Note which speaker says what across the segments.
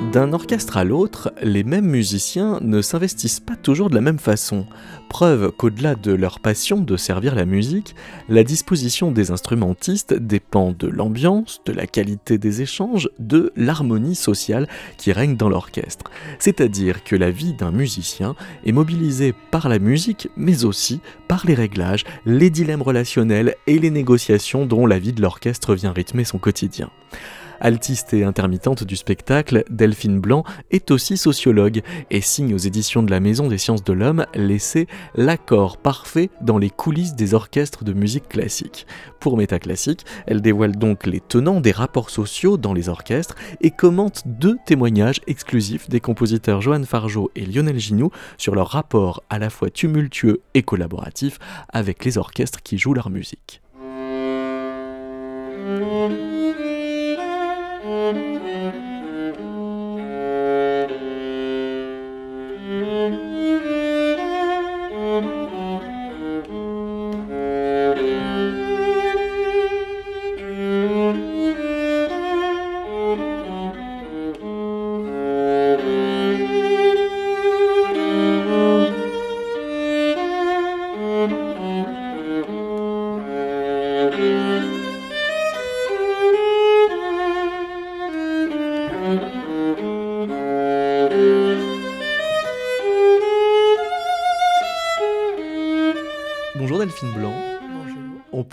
Speaker 1: D'un orchestre à l'autre, les mêmes musiciens ne s'investissent pas toujours de la même façon. Preuve qu'au-delà de leur passion de servir la musique, la disposition des instrumentistes dépend de l'ambiance, de la qualité des échanges, de l'harmonie sociale qui règne dans l'orchestre. C'est-à-dire que la vie d'un musicien est mobilisée par la musique, mais aussi par les réglages, les dilemmes relationnels et les négociations dont la vie de l'orchestre vient rythmer son quotidien. Altiste et intermittente du spectacle, Delphine Blanc est aussi sociologue et signe aux éditions de la Maison des sciences de l'homme l'essai L'accord parfait dans les coulisses des orchestres de musique classique. Pour Métaclassique, elle dévoile donc les tenants des rapports sociaux dans les orchestres et commente deux témoignages exclusifs des compositeurs Johan Fargeau et Lionel Ginoux sur leur rapport à la fois tumultueux et collaboratif avec les orchestres qui jouent leur musique.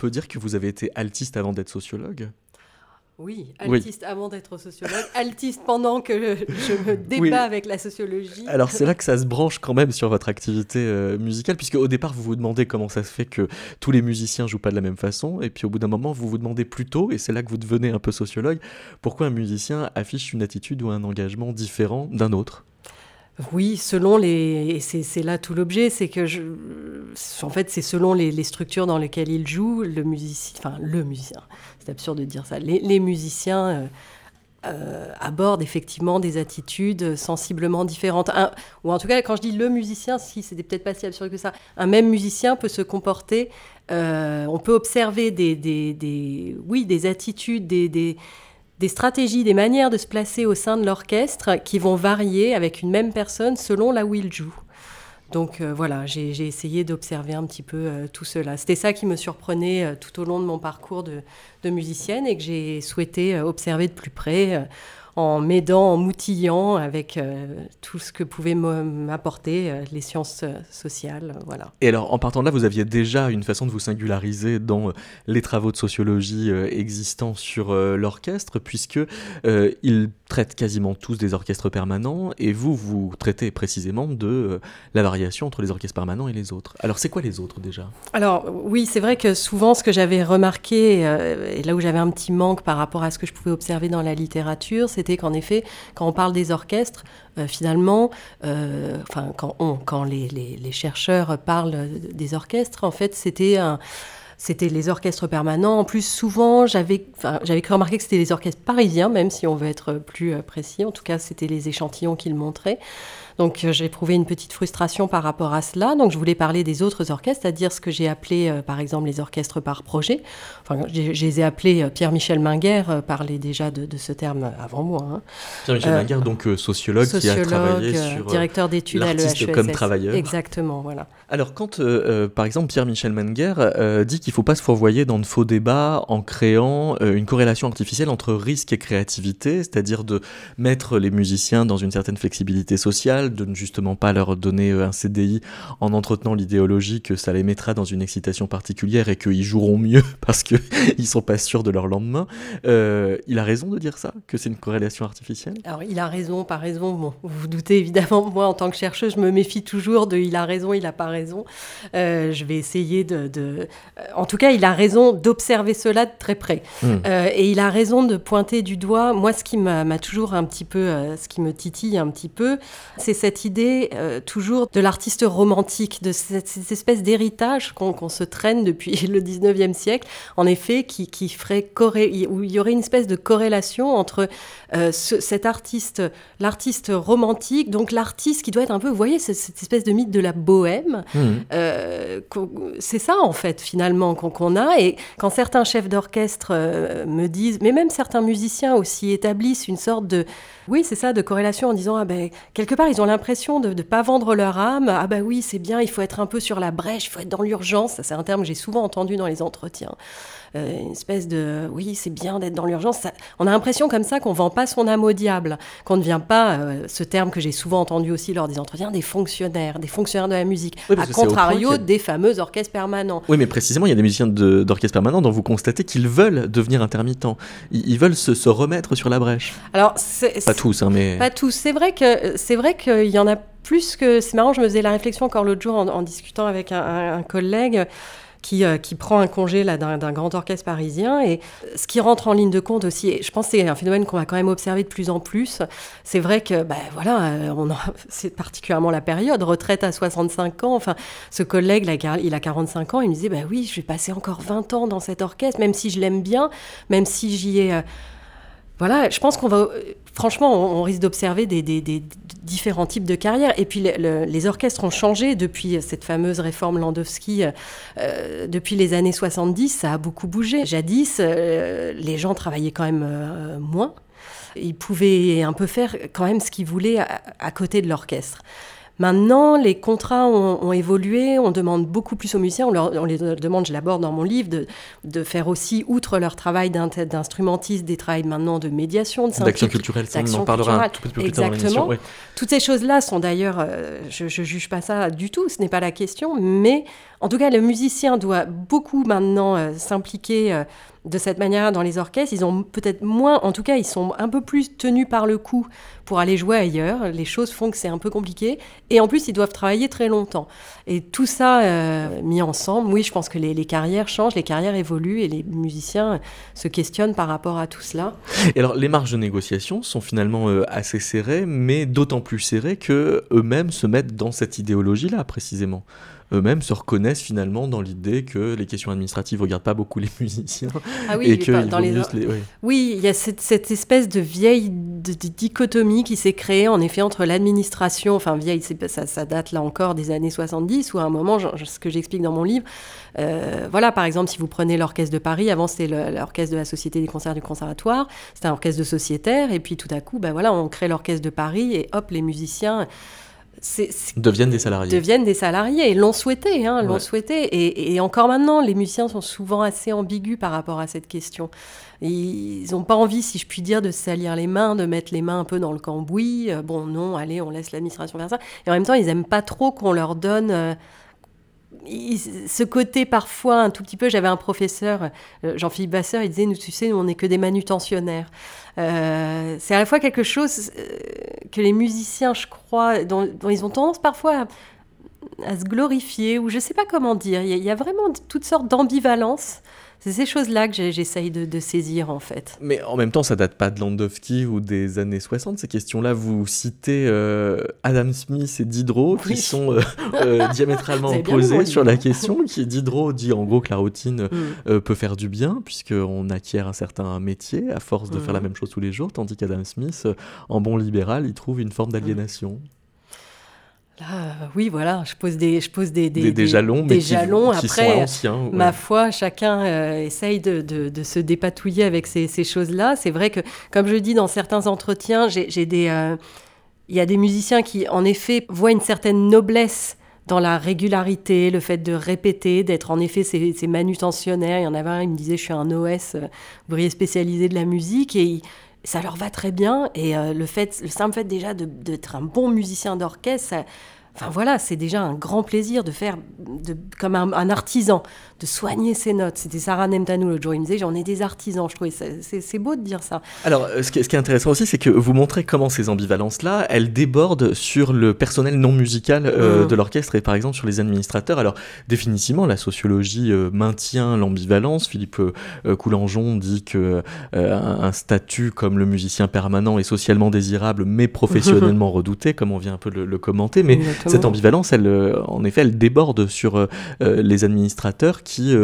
Speaker 1: Peut dire que vous avez été altiste avant d'être sociologue?
Speaker 2: Oui, altiste avant d'être sociologue, altiste pendant que je me débat avec la sociologie.
Speaker 1: Alors c'est là que ça se branche quand même sur votre activité euh, musicale, puisque au départ vous vous demandez comment ça se fait que tous les musiciens jouent pas de la même façon, et puis au bout d'un moment vous vous demandez plutôt, et c'est là que vous devenez un peu sociologue, pourquoi un musicien affiche une attitude ou un engagement différent d'un autre?
Speaker 2: Oui, selon les. C'est là tout l'objet, c'est que je. En fait, c'est selon les, structures dans lesquelles il joue, le musicien. Enfin, le musicien. C'est absurde de dire ça. Les, musiciens. Euh, euh, abordent effectivement des attitudes sensiblement différentes. ou en tout cas, quand je dis le musicien, si c'était peut-être pas si absurde que ça, un même musicien peut se comporter, euh, on peut observer des, des, des, oui, des attitudes, des, des, des stratégies, des manières de se placer au sein de l'orchestre qui vont varier avec une même personne selon là où il joue. Donc euh, voilà, j'ai essayé d'observer un petit peu euh, tout cela. C'était ça qui me surprenait euh, tout au long de mon parcours de, de musicienne et que j'ai souhaité observer de plus près en m'aidant, en m'outillant avec euh, tout ce que pouvaient m'apporter euh, les sciences euh, sociales. Voilà.
Speaker 1: Et alors, en partant de là, vous aviez déjà une façon de vous singulariser dans les travaux de sociologie existants sur l'orchestre, puisque ils traitent quasiment tous des orchestres permanents, et vous, vous traitez précisément de la variation entre les orchestres permanents et les autres. Alors, c'est quoi les autres déjà?
Speaker 2: Alors, oui, c'est vrai que souvent, ce que j'avais remarqué, et là où j'avais un petit manque par rapport à ce que je pouvais observer dans la littérature, c'est qu'en effet, quand on parle des orchestres, euh, finalement, euh, enfin, quand, quand les, les, chercheurs parlent des orchestres, en fait, c'était c'était les orchestres permanents. En plus, souvent, j'avais remarqué que c'était les orchestres parisiens, même si on veut être plus euh, précis. En tout cas, c'était les échantillons qu'ils montraient. Donc euh, j'ai éprouvé une petite frustration par rapport à cela. Donc je voulais parler des autres orchestres, c'est-à-dire ce que j'ai appelé euh, par exemple les orchestres par projet. Enfin, je les ai appelés euh, Pierre-Michel Minguer, parlait déjà de, ce terme avant moi.
Speaker 1: Hein. Pierre-Michel Minguer, donc sociologue, qui a travaillé sur
Speaker 2: directeur d'études à l'EHESS.
Speaker 1: comme travailleur.
Speaker 2: Exactement, voilà.
Speaker 1: Alors quand par exemple Pierre-Michel Minguer dit qu'il ne faut pas se fourvoyer dans de faux débats en créant une corrélation artificielle entre risque et créativité, c'est-à-dire de mettre les musiciens dans une certaine flexibilité sociale, de ne justement pas leur donner euh, un CDI en entretenant l'idéologie que ça les mettra dans une excitation particulière et qu'ils joueront mieux parce qu'ils sont pas sûrs de leur lendemain. Euh, il a raison de dire ça, que c'est une corrélation artificielle?
Speaker 2: Alors il a raison, pas raison. Bon, vous vous doutez évidemment, moi en tant que chercheuse, je me méfie toujours de il a raison, il a pas raison. Euh, je vais essayer de, En tout cas, il a raison d'observer cela de très près. Hmm. et il a raison de pointer du doigt. Moi, ce qui m'a toujours un petit peu, ce qui me titille un petit peu, c'est cette idée euh, toujours de l'artiste romantique, de cette, espèce d'héritage qu'on se traîne depuis le 19e siècle, en effet, qui, qui ferait où il y aurait une espèce de corrélation entre euh, cet artiste, l'artiste romantique, donc l'artiste qui doit être un peu, vous voyez, cette, espèce de mythe de la bohème. Mmh. Euh, c'est ça, en fait, finalement, qu'on a. Et quand certains chefs d'orchestre me disent, mais même certains musiciens aussi établissent une sorte de, oui, c'est ça, de corrélation en disant, ah ben, quelque part, ils ont l'impression de ne pas vendre leur âme. Ah ben oui, c'est bien, il faut être un peu sur la brèche, il faut être dans l'urgence. C'est un terme que j'ai souvent entendu dans les entretiens. Euh, une espèce de, oui, c'est bien d'être dans l'urgence. On a l'impression comme ça qu'on vend pas son âme au diable, qu'on ne vient pas, euh, ce terme que j'ai souvent entendu aussi lors des entretiens, des fonctionnaires, des fonctionnaires de la musique, à contrario des fameux orchestres permanents.
Speaker 1: Oui, mais précisément, il y a des musiciens d'orchestre permanent dont vous constatez qu'ils veulent devenir intermittents. Ils, veulent se, remettre sur la brèche.
Speaker 2: Alors,
Speaker 1: pas tous, hein, mais
Speaker 2: pas tous. C'est vrai que c'est vrai qu'il y en a plus que. C'est marrant, je me faisais la réflexion encore l'autre jour en, discutant avec un collègue. Euh, qui, prend un congé là, d'un, grand orchestre parisien. Et ce qui rentre en ligne de compte aussi, et je pense que c'est un phénomène qu'on va quand même observer de plus en plus, c'est vrai que ben, voilà, euh, c'est particulièrement la période, retraite à 65 ans. Enfin, ce collègue, il a 45 ans, il me disait, ben oui, je vais passer encore 20 ans dans cet orchestre, même si je l'aime bien, même si j'y ai... Euh, voilà, je pense qu'on va, franchement, on, risque d'observer des, différents types de carrières. Et puis les orchestres ont changé depuis cette fameuse réforme Landowski, euh, depuis les années 70, ça a beaucoup bougé. Jadis, euh, les gens travaillaient quand même euh, moins. Ils pouvaient un peu faire quand même ce qu'ils voulaient à côté de l'orchestre. Maintenant, les contrats ont, évolué, on demande beaucoup plus aux musiciens, on, leur, on les demande, je l'aborde dans mon livre, de, de, faire aussi, outre leur travail d'instrumentiste, des travaux maintenant de médiation,
Speaker 1: d'action culturelle, ça, on en parlera un tout petit peu plus tard dans.
Speaker 2: Toutes ces choses-là sont d'ailleurs, euh, je ne juge pas ça du tout, ce n'est pas la question, mais en tout cas, le musicien doit beaucoup maintenant euh, s'impliquer. Euh, de cette manière dans les orchestres. Ils ont peut-être moins, en tout cas, ils sont un peu plus tenus par le cou pour aller jouer ailleurs. Les choses font que c'est un peu compliqué. Et en plus, ils doivent travailler très longtemps. Et tout ça euh, mis ensemble, oui, je pense que les, carrières changent, les carrières évoluent et les musiciens se questionnent par rapport à tout cela.
Speaker 1: Et alors, les marges de négociation sont finalement assez serrées, mais d'autant plus serrées que eux-mêmes se mettent dans cette idéologie-là, précisément eux-mêmes se reconnaissent finalement dans l'idée que les questions administratives ne regardent pas beaucoup les musiciens.
Speaker 2: Ah oui, dans les... oui. il y a cette, espèce de vieille dichotomie qui s'est créée en effet entre l'administration, enfin vieille, ça, ça, date là encore des années 70, où à un moment, ce que j'explique dans mon livre, euh, voilà, par exemple, si vous prenez l'orchestre de Paris, avant c'était l'orchestre de la Société des concerts du Conservatoire, c'était un orchestre de sociétaires, et puis tout à coup, ben voilà, on crée l'orchestre de Paris, et hop, les musiciens
Speaker 1: deviennent des salariés.
Speaker 2: Deviennent des salariés, et l'ont souhaité, hein, l'ont souhaité. Et, encore maintenant, les musiciens sont souvent assez ambigus par rapport à cette question. Ils n'ont pas envie, si je puis dire, de salir les mains, de mettre les mains un peu dans le cambouis. Euh, bon, non, allez, on laisse l'administration faire ça. Et en même temps, ils n'aiment pas trop qu'on leur donne... Euh, ce côté parfois un tout petit peu, j'avais un professeur, euh, Jean-Philippe Vasseur, il disait, nous tu sais, nous on n'est que des manutentionnaires. Euh, c'est à la fois quelque chose euh, que les musiciens, je crois, dont, ils ont tendance parfois à, se glorifier, ou je ne sais pas comment dire. Il y, y, a vraiment toutes sortes d'ambivalences c'est ces choses-là que j'essaye de, saisir en fait.
Speaker 1: Mais en même temps, ça date pas de Landowski ou des années 60, ces questions-là. Vous citez euh, Adam Smith et Diderot qui sont euh, euh, diamétralement opposés sur la question. Qui, Diderot dit en gros que la routine mm. peut faire du bien puisqu'on acquiert un certain métier à force de faire la mm. même chose tous les jours, tandis qu'Adam Smith, en bon libéral, il trouve une forme d'aliénation.
Speaker 2: Là, oui, voilà, je pose des, je pose des,
Speaker 1: des, jalons,
Speaker 2: des jalons. Après, ma foi, chacun euh, essaye de, de, se dépatouiller avec ces, ces choses-là. C'est vrai que, comme je dis dans certains entretiens, j'ai des, euh, il y a des musiciens qui, en effet, voient une certaine noblesse dans la régularité, le fait de répéter, d'être en effet ces, ces, manutentionnaires. Il y en avait un, il me disait, je suis un OS, euh, ouvrier spécialisé de la musique, et ça leur va très bien. Et le, fait, le simple fait déjà d'être un bon musicien d'orchestre, Enfin voilà, c'est déjà un grand plaisir de faire, de, comme un, artisan, de soigner ses notes. C'était Sarah Nemtanou le jour, il me disait j'en ai des artisans. Je trouvais c'est beau de dire ça.
Speaker 1: Alors euh, ce qui, est, intéressant aussi, c'est que vous montrez comment ces ambivalences-là, elles débordent sur le personnel non musical euh, mmh. de l'orchestre et par exemple sur les administrateurs. Alors définitivement, la sociologie euh, maintient l'ambivalence. Philippe Coulangeon dit que un, statut comme le musicien permanent est socialement désirable mais professionnellement redouté, comme on vient un peu le, le commenter. Mais cette ambivalence, elle, euh, en effet, elle déborde sur euh, euh, les administrateurs qui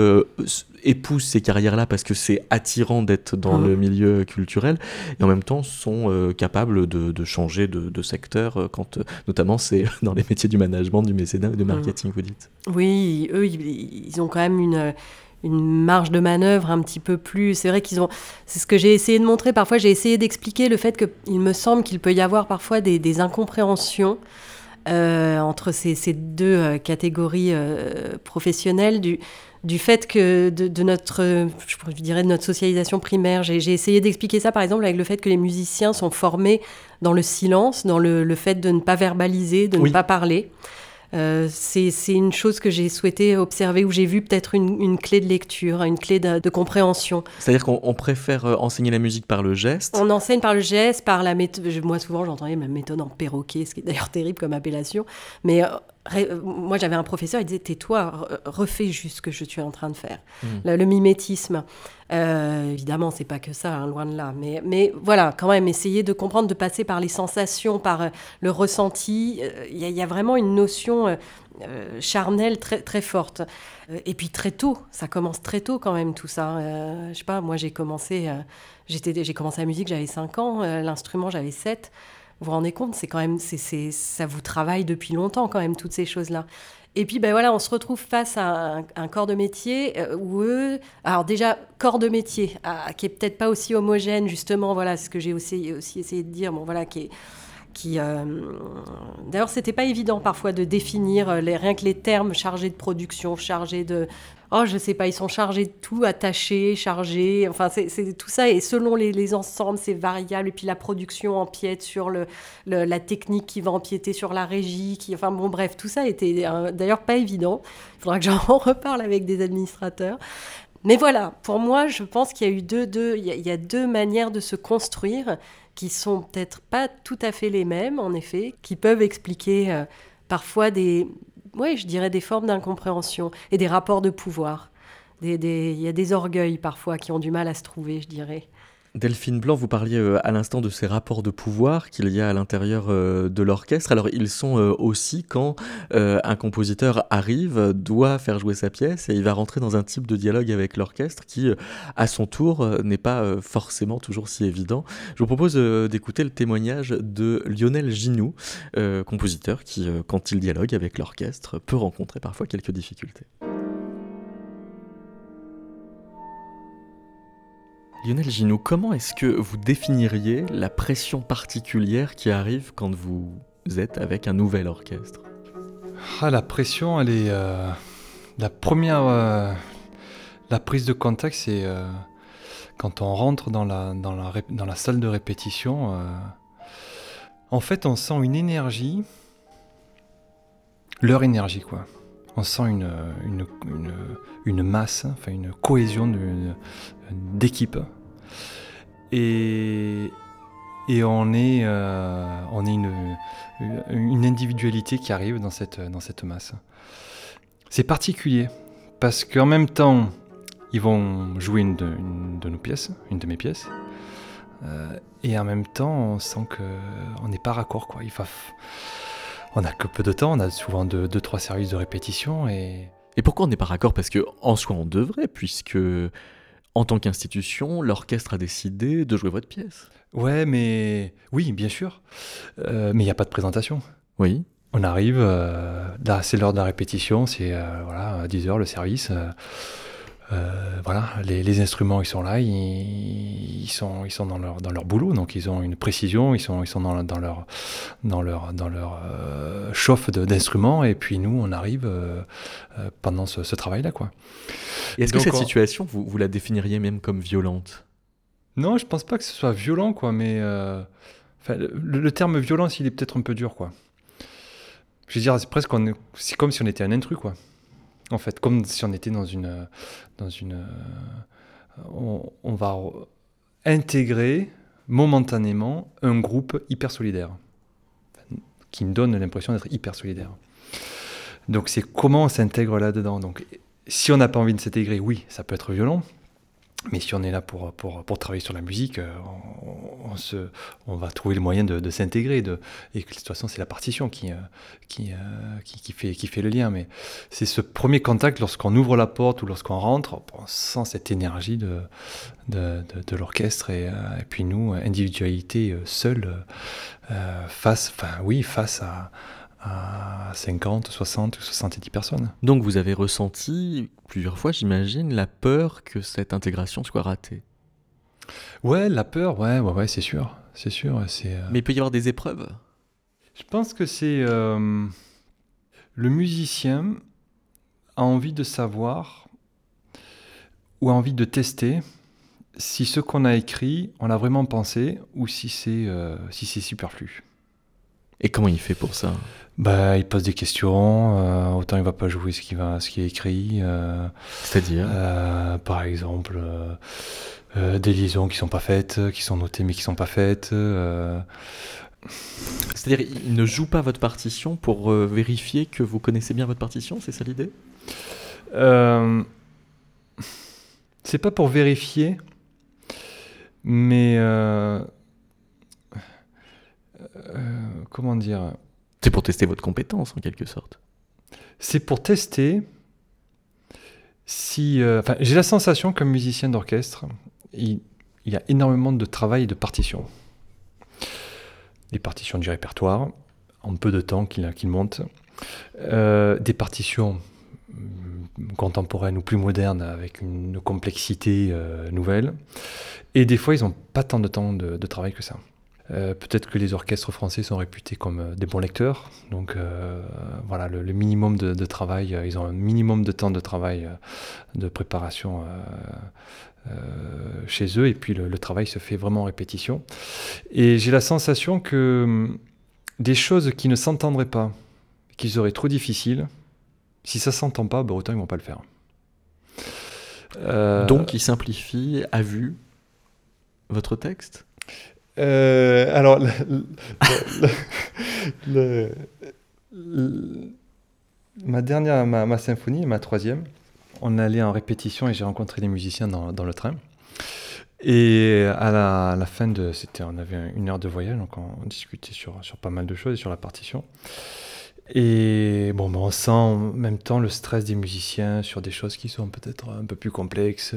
Speaker 1: épousent ces carrières-là parce que c'est attirant d'être dans mmh. le milieu culturel et en même temps sont capables de, changer de, secteur, quand, notamment c'est dans les métiers du management, du mécénat, du mmh. marketing, vous dites.
Speaker 2: Oui, eux, ils, ont quand même une une marge de manœuvre un petit peu plus. C'est vrai qu'ils ont. C'est ce que j'ai essayé de montrer. Parfois, j'ai essayé d'expliquer le fait qu'il me semble qu'il peut y avoir parfois des incompréhensions euh, entre ces, deux euh, catégories euh, professionnelles du, du fait que de, notre, je dirais de notre socialisation primaire. J'ai essayé d'expliquer ça par exemple avec le fait que les musiciens sont formés dans le silence, dans le, fait de ne pas verbaliser, de ne pas parler. Euh, c'est une chose que j'ai souhaité observer, où j'ai vu peut-être une, clé de lecture, une clé de, compréhension.
Speaker 1: C'est-à-dire qu'on préfère euh, enseigner la musique par le geste?
Speaker 2: On enseigne par le geste, par la méthode. Moi, souvent, j'entendais ma méthode en perroquet, ce qui est d'ailleurs terrible comme appellation. Mais euh, moi, j'avais un professeur, il disait Tais-toi, refais juste ce que je suis en train de faire. Hmm. Le, mimétisme. Euh, évidemment, c'est pas que ça, hein, loin de là. Mais, mais voilà, quand même, essayer de comprendre, de passer par les sensations, par euh, le ressenti. Euh, il y, a vraiment une notion charnelle très, très forte. et puis très tôt, ça commence très tôt quand même tout ça. je sais pas, moi j'ai commencé, j'ai commencé la musique, j'avais 5 ans, l'instrument j'avais 7. Vous vous rendez compte, c'est quand même, c'est, ça vous travaille depuis longtemps quand même, toutes ces choses-là. Et puis, ben voilà, on se retrouve face à un, corps de métier euh, où eux, alors déjà, corps de métier, ah, qui est peut-être pas aussi homogène, justement, voilà, ce que j'ai aussi, aussi essayé de dire, bon, voilà, qui est, qui euh, d'ailleurs c'était pas évident parfois de définir euh, les, rien que les termes chargés de production chargés de oh je sais pas ils sont chargés de tout attachés chargés enfin c'est tout ça et selon les, ensembles c'est variable et puis la production empiète sur le, la technique qui va empiéter sur la régie qui enfin bon bref tout ça était euh, d'ailleurs pas évident. Il faudra que j'en reparle avec des administrateurs mais voilà, pour moi, je pense qu'il y a eu deux, il y a deux manières de se construire qui sont peut-être pas tout à fait les mêmes, en effet, qui peuvent expliquer euh, parfois des, ouais, je dirais des formes d'incompréhension et des rapports de pouvoir. Il des, y a des orgueils parfois qui ont du mal à se trouver, je dirais.
Speaker 1: Delphine Blanc, vous parliez euh, à l'instant de ces rapports de pouvoir qu'il y a à l'intérieur euh, de l'orchestre. Alors ils sont euh, aussi quand un compositeur arrive, doit faire jouer sa pièce et il va rentrer dans un type de dialogue avec l'orchestre qui, à son tour, n'est pas forcément toujours si évident. Je vous propose d'écouter le témoignage de Lionel Ginoux, compositeur qui, quand il dialogue avec l'orchestre, peut rencontrer parfois quelques difficultés. Lionel Ginoux, comment est-ce que vous définiriez la pression particulière qui arrive quand vous êtes avec un nouvel orchestre?
Speaker 3: Ah, La pression, elle est... Euh, la première... Euh, la prise de contact, c'est euh, quand on rentre dans la salle de répétition. en fait, on sent une énergie, leur énergie, quoi on sent une, une, une, masse, enfin une cohésion d'équipe. Et, et on est, euh, on est une, une, individualité qui arrive dans cette, dans cette masse. C'est particulier, parce qu'en même temps, ils vont jouer une de, nos pièces, une de mes pièces, euh, et en même temps, on sent qu'on n'est pas raccord. Quoi. On n'a que peu de temps, on a souvent deux, deux trois services de répétition et.
Speaker 1: Et pourquoi on n'est pas raccord? Parce que en soi on devrait, puisque en tant qu'institution, l'orchestre a décidé de jouer votre pièce.
Speaker 3: Ouais, mais oui, bien sûr. Euh, mais il n'y a pas de présentation.
Speaker 1: Oui.
Speaker 3: On arrive, euh, là c'est l'heure de la répétition, c'est euh, voilà, à 10h le service. Euh, voilà, les, instruments ils sont là, ils, sont, ils sont dans leur, dans leur boulot, donc ils ont une précision, ils sont, ils sont dans, dans leur, dans leur, dans leur euh, chauffe d'instruments, et puis nous on arrive euh, pendant ce, travail-là. quoi.
Speaker 1: Est-ce que cette situation, vous, vous la définiriez même comme violente?
Speaker 3: Non, je pense pas que ce soit violent, quoi, mais le, le, terme violence il est peut-être un peu dur. quoi. je veux dire, c'est presque, c'est comme si on était un intrus, quoi. En fait, comme si on était dans une, dans une, on, on va intégrer momentanément un groupe hyper solidaire, qui me donne l'impression d'être hyper solidaire. Donc c'est comment on s'intègre là-dedans. Donc si on n'a pas envie de s'intégrer, oui, ça peut être violent. Mais si on est là pour, pour, pour travailler sur la musique, euh, on, se, on va trouver le moyen de, de s'intégrer. et de toute façon, c'est la partition qui, euh, qui, euh, qui, qui, fait, qui fait le lien. Mais c'est ce premier contact lorsqu'on ouvre la porte ou lorsqu'on rentre, on sent cette énergie de, de, de, l'orchestre. Et, puis nous, individualité seule, face, enfin oui, face à, à 50, 60 ou 70 personnes.
Speaker 1: Donc vous avez ressenti plusieurs fois, j'imagine, la peur que cette intégration soit ratée.
Speaker 3: Ouais, la peur, ouais, ouais, ouais c'est sûr, c'est sûr. C'est.
Speaker 1: Euh, Mais il peut y avoir des épreuves?
Speaker 3: Je pense que c'est euh, le musicien a envie de savoir ou a envie de tester si ce qu'on a écrit, on l'a vraiment pensé ou si c'est euh, si c'est superflu.
Speaker 1: Et comment il fait pour ça?
Speaker 3: Bah, il pose des questions. Euh, autant il va pas jouer ce qui va, ce qui est écrit. Euh,
Speaker 1: C'est-à-dire?
Speaker 3: euh, Par exemple, des liaisons qui sont pas faites, qui sont notées mais qui sont pas faites.
Speaker 1: C'est-à-dire, il ne joue pas votre partition pour vérifier que vous connaissez bien votre partition. C'est ça l'idée?
Speaker 3: C'est pas pour vérifier, mais comment dire
Speaker 1: c'est pour tester votre compétence en quelque sorte.
Speaker 3: C'est pour tester si. Euh, enfin, j'ai la sensation comme musicien d'orchestre, il, y a énormément de travail et de partitions. Des partitions du répertoire, en peu de temps qu'il monte. Euh, des partitions mm, contemporaines ou plus modernes avec une complexité euh, nouvelle. Et des fois, ils n'ont pas tant de temps de travail que ça. Euh, peut-être que les orchestres français sont réputés comme euh, des bons lecteurs. Donc euh, voilà, le, minimum de, travail, ils ont un minimum de temps de travail, de préparation chez eux. Et puis le, travail se fait vraiment en répétition. Et j'ai la sensation que hum, des choses qui ne s'entendraient pas, qui seraient trop difficiles, si ça s'entend pas, bah, autant ils vont pas le faire.
Speaker 1: Donc il simplifie à vue votre texte?
Speaker 3: Euh, alors, ma dernière, ma, symphonie, ma troisième, on allait en répétition et j'ai rencontré les musiciens dans, le train. Et à la, fin de, on avait une heure de voyage, donc on, discutait sur, sur pas mal de choses et sur la partition. Et bon, ben, on sent en même temps le stress des musiciens sur des choses qui sont peut-être un peu plus complexes.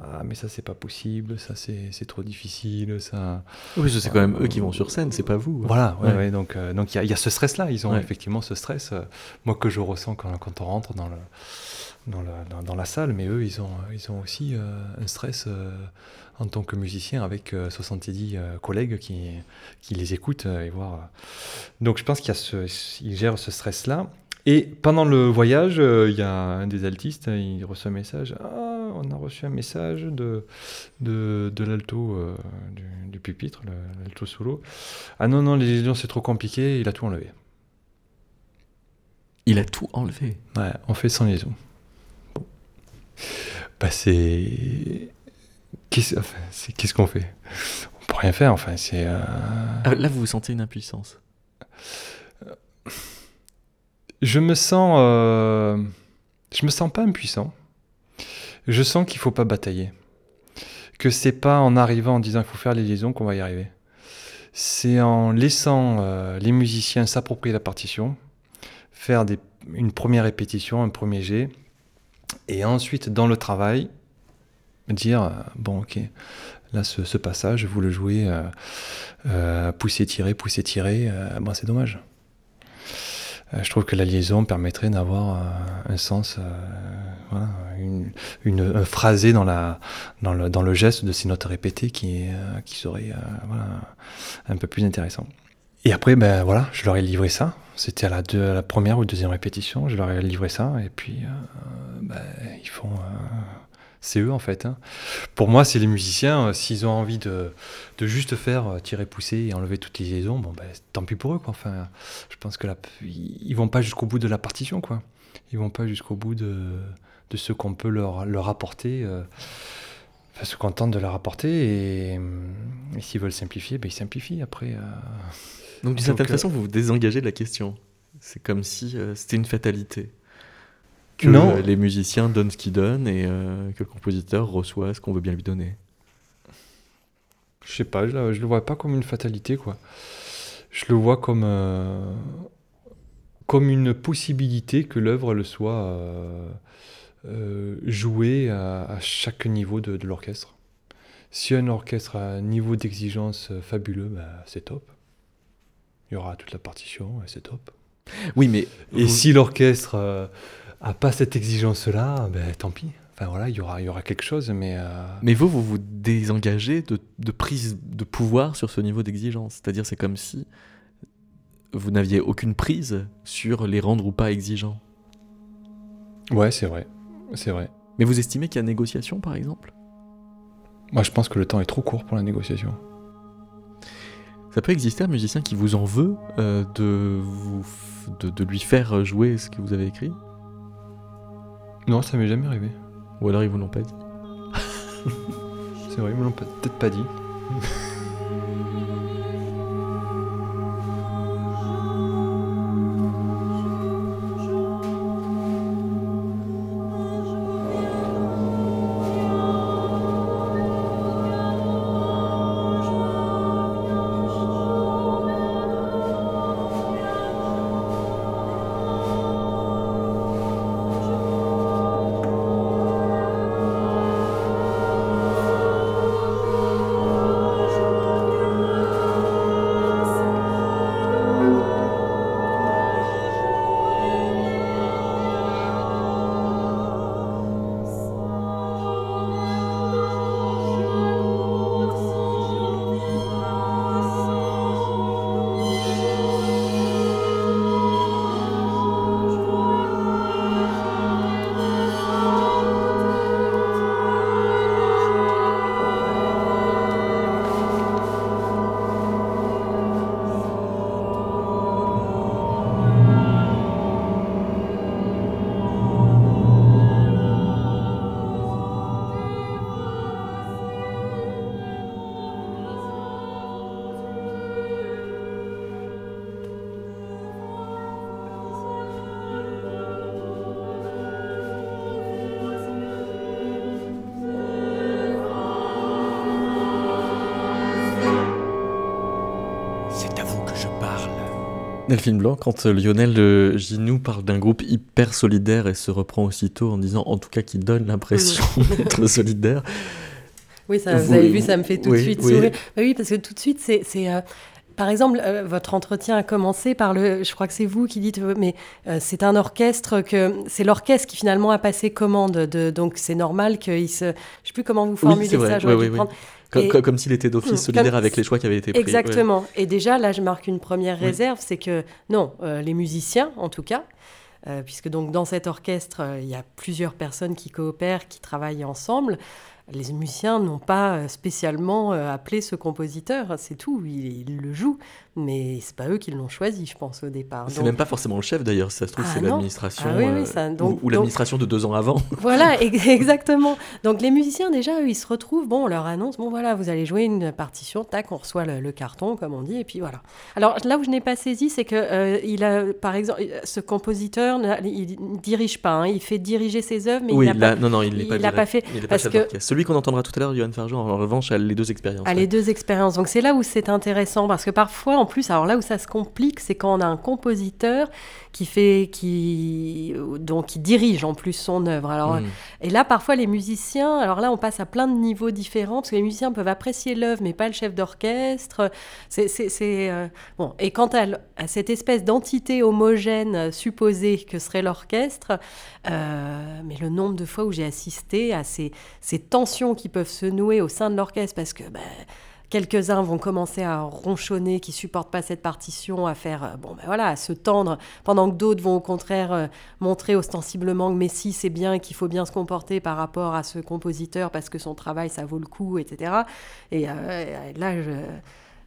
Speaker 3: Ah, mais ça, c'est pas possible, ça, c'est trop difficile. Ça...
Speaker 1: Oui, c'est quand même eux qui vont sur scène, c'est pas vous.
Speaker 3: Voilà, ouais, donc euh, donc il y, a ce stress-là. Ils ont effectivement ce stress, euh, moi, que je ressens quand, quand on rentre dans, le, dans, la salle, mais eux, ils ont, ils ont aussi euh, un stress en tant que musicien avec 70 euh, euh, collègues qui, qui les écoutent euh, et voir. Donc je pense qu'il gère ce stress-là. Et pendant le voyage, il y a un des altistes, il reçoit un message. Ah, on a reçu un message de, de, de l'alto du, pupitre, l'alto solo. Ah non, non, les c'est trop compliqué, il a tout enlevé.
Speaker 1: Il a tout enlevé
Speaker 3: Ouais, on fait sans liaison. Bon. Bah c'est Qu'est-ce qu'on fait? On peut rien faire, enfin, c'est... Euh,
Speaker 1: ah, là, vous vous sentez une impuissance
Speaker 3: Je me sens... Euh, je me sens pas impuissant. Je sens qu'il faut pas batailler. Que c'est pas en arrivant en disant qu'il faut faire les liaisons qu'on va y arriver. C'est en laissant euh, les musiciens s'approprier la partition, faire des, une première répétition, un premier jet, et ensuite, dans le travail, dire, euh, bon ok, là ce, passage, vous le jouez euh, euh, pousser, tirer, pousser, tirer, bon c'est dommage. je trouve que la liaison permettrait d'avoir un sens, voilà, une, un phrasé dans, la, dans, le, dans le geste de ces notes répétées qui, qui serait voilà, un peu plus intéressant. Et après, ben voilà, je leur ai livré ça. C'était à la, la première ou deuxième répétition, je leur ai livré ça. Et puis, ben, ils font c'est eux en fait. hein. Pour moi, c'est les musiciens. euh, S'ils ont envie de, de juste faire euh, tirer, pousser et enlever toutes les liaisons, bon, ben, tant pis pour eux. Quoi. Enfin, je pense que la, ils vont pas jusqu'au bout de la partition. Quoi. Ils vont pas jusqu'au bout de, de ce qu'on peut leur, leur apporter. euh, enfin, se contentent de leur apporter et, hum, et s'ils veulent simplifier, ben, ils simplifient. Après, euh,
Speaker 1: Donc d'une certaine façon, vous vous désengagez de la question. C'est comme si c'était une fatalité. Que
Speaker 3: Non.
Speaker 1: les musiciens donnent ce qu'ils donnent et euh, que le compositeur reçoit ce qu'on veut bien lui donner.
Speaker 3: Je sais pas, je, je le vois pas comme une fatalité, quoi. Je le vois comme, euh, comme une possibilité que l'œuvre le soit euh, euh, jouée à, à chaque niveau de, de l'orchestre. Si un orchestre a un niveau d'exigence fabuleux, bah, c'est top. Il y aura toute la partition et c'est top.
Speaker 1: Oui, mais
Speaker 3: Et
Speaker 1: vous-
Speaker 3: si l'orchestre euh, a pas cette exigence-là, ben tant pis. Enfin voilà, il y aura, il y aura quelque chose, mais... euh,
Speaker 1: Mais vous, vous vous désengagez de, de prise de pouvoir sur ce niveau d'exigence. C'est-à-dire, c'est comme si vous n'aviez aucune prise sur les rendre ou pas exigeants.
Speaker 3: Ouais, c'est vrai. C'est vrai.
Speaker 1: Mais vous estimez qu'il y a négociation, par exemple?
Speaker 3: Moi, je pense que le temps est trop court pour la négociation.
Speaker 1: Ça peut exister un musicien qui vous en veut euh, de, vous, f- de, de lui faire jouer ce que vous avez écrit?
Speaker 3: Non, ça m'est jamais arrivé.
Speaker 1: Ou alors ils vous l'ont pas dit
Speaker 3: C'est vrai, ils me l'ont peut-être pas dit.
Speaker 1: Delphine Blanc, quand euh, Lionel euh, Ginoux parle d'un groupe hyper solidaire et se reprend aussitôt en disant en tout cas qu'il donne l'impression d'être solidaire,
Speaker 2: Oui, ça, vous,
Speaker 1: Vous-
Speaker 2: avez vu, ça me fait tout
Speaker 1: oui,
Speaker 2: de suite
Speaker 1: oui.
Speaker 2: sourire. Bah oui, parce que tout de suite, c'est. c'est, euh, par exemple, euh, votre entretien a commencé par le. Je crois que c'est vous qui dites, mais euh, c'est un orchestre que. C'est l'orchestre qui finalement a passé commande. De, donc c'est normal qu'il se. Je sais plus comment vous formulez
Speaker 1: vrai,
Speaker 2: ça, j'aurais
Speaker 1: oui,
Speaker 2: dû
Speaker 1: oui, oui.
Speaker 2: prendre.
Speaker 1: Comme,
Speaker 2: Et-
Speaker 1: comme- s'il était d'office solidaire
Speaker 2: comme-
Speaker 1: avec les choix qui avaient été pris. ouais.
Speaker 2: Exactement. Et déjà, là, je marque une première
Speaker 1: Oui.
Speaker 2: réserve, c'est que non, euh, les musiciens, en tout cas, euh, puisque donc dans cet orchestre, euh, il y a plusieurs personnes qui coopèrent, qui travaillent ensemble. Les musiciens n'ont pas euh, spécialement euh, appelé ce compositeur, c'est tout. Ils, ils le jouent, mais c'est pas eux qui l'ont choisi, je pense au départ.
Speaker 1: C'est
Speaker 2: Donc,
Speaker 1: même pas forcément le chef d'ailleurs, ça se trouve,
Speaker 2: Ah
Speaker 1: c'est l'administration.
Speaker 2: Ah oui, oui, ça-
Speaker 1: ou-
Speaker 2: donc-
Speaker 1: ou l'administration de deux ans avant.
Speaker 2: Voilà, ex- exactement. Donc les musiciens, déjà, eux, ils se retrouvent, bon, on leur annonce, bon voilà, vous allez jouer une partition, tac, on reçoit le, le carton, comme on dit, et puis voilà. Alors là où je n'ai pas saisi, c'est que euh, il a, par exemple, ce compositeur, il ne dirige pas, hein, il fait diriger ses œuvres, mais
Speaker 1: oui,
Speaker 2: il n'a pas...
Speaker 1: non, non, il n'est
Speaker 2: il
Speaker 1: pas,
Speaker 2: fait,
Speaker 1: Il pas
Speaker 2: que-.
Speaker 1: Celui qu'on entendra tout à l'heure, Johan Fargeon, en revanche, a les deux expériences. ouais.
Speaker 2: les deux expériences. Donc c'est là où c'est intéressant parce que parfois, en plus, alors là où ça se complique, c'est quand on a un compositeur qui fait, qui donc qui dirige en plus son œuvre. Alors
Speaker 1: Mm.
Speaker 2: Et là, parfois, les musiciens, alors là, on passe à plein de niveaux différents, parce que les musiciens peuvent apprécier l'œuvre, mais pas le chef d'orchestre. C'est, euh, bon. Et quant à, cette espèce d'entité homogène euh, supposée que serait l'orchestre, euh, mais le nombre de fois où j'ai assisté à ces, ces qui peuvent se nouer au sein de l'orchestre, parce que ben, quelques-uns vont commencer à ronchonner, qui supportent pas cette partition, à faire, euh, bon ben voilà, à se tendre, pendant que d'autres vont au contraire euh, montrer ostensiblement que Messi c'est bien et qu'il faut bien se comporter par rapport à ce compositeur parce que son travail ça vaut le coup, etc. Et euh, là, je,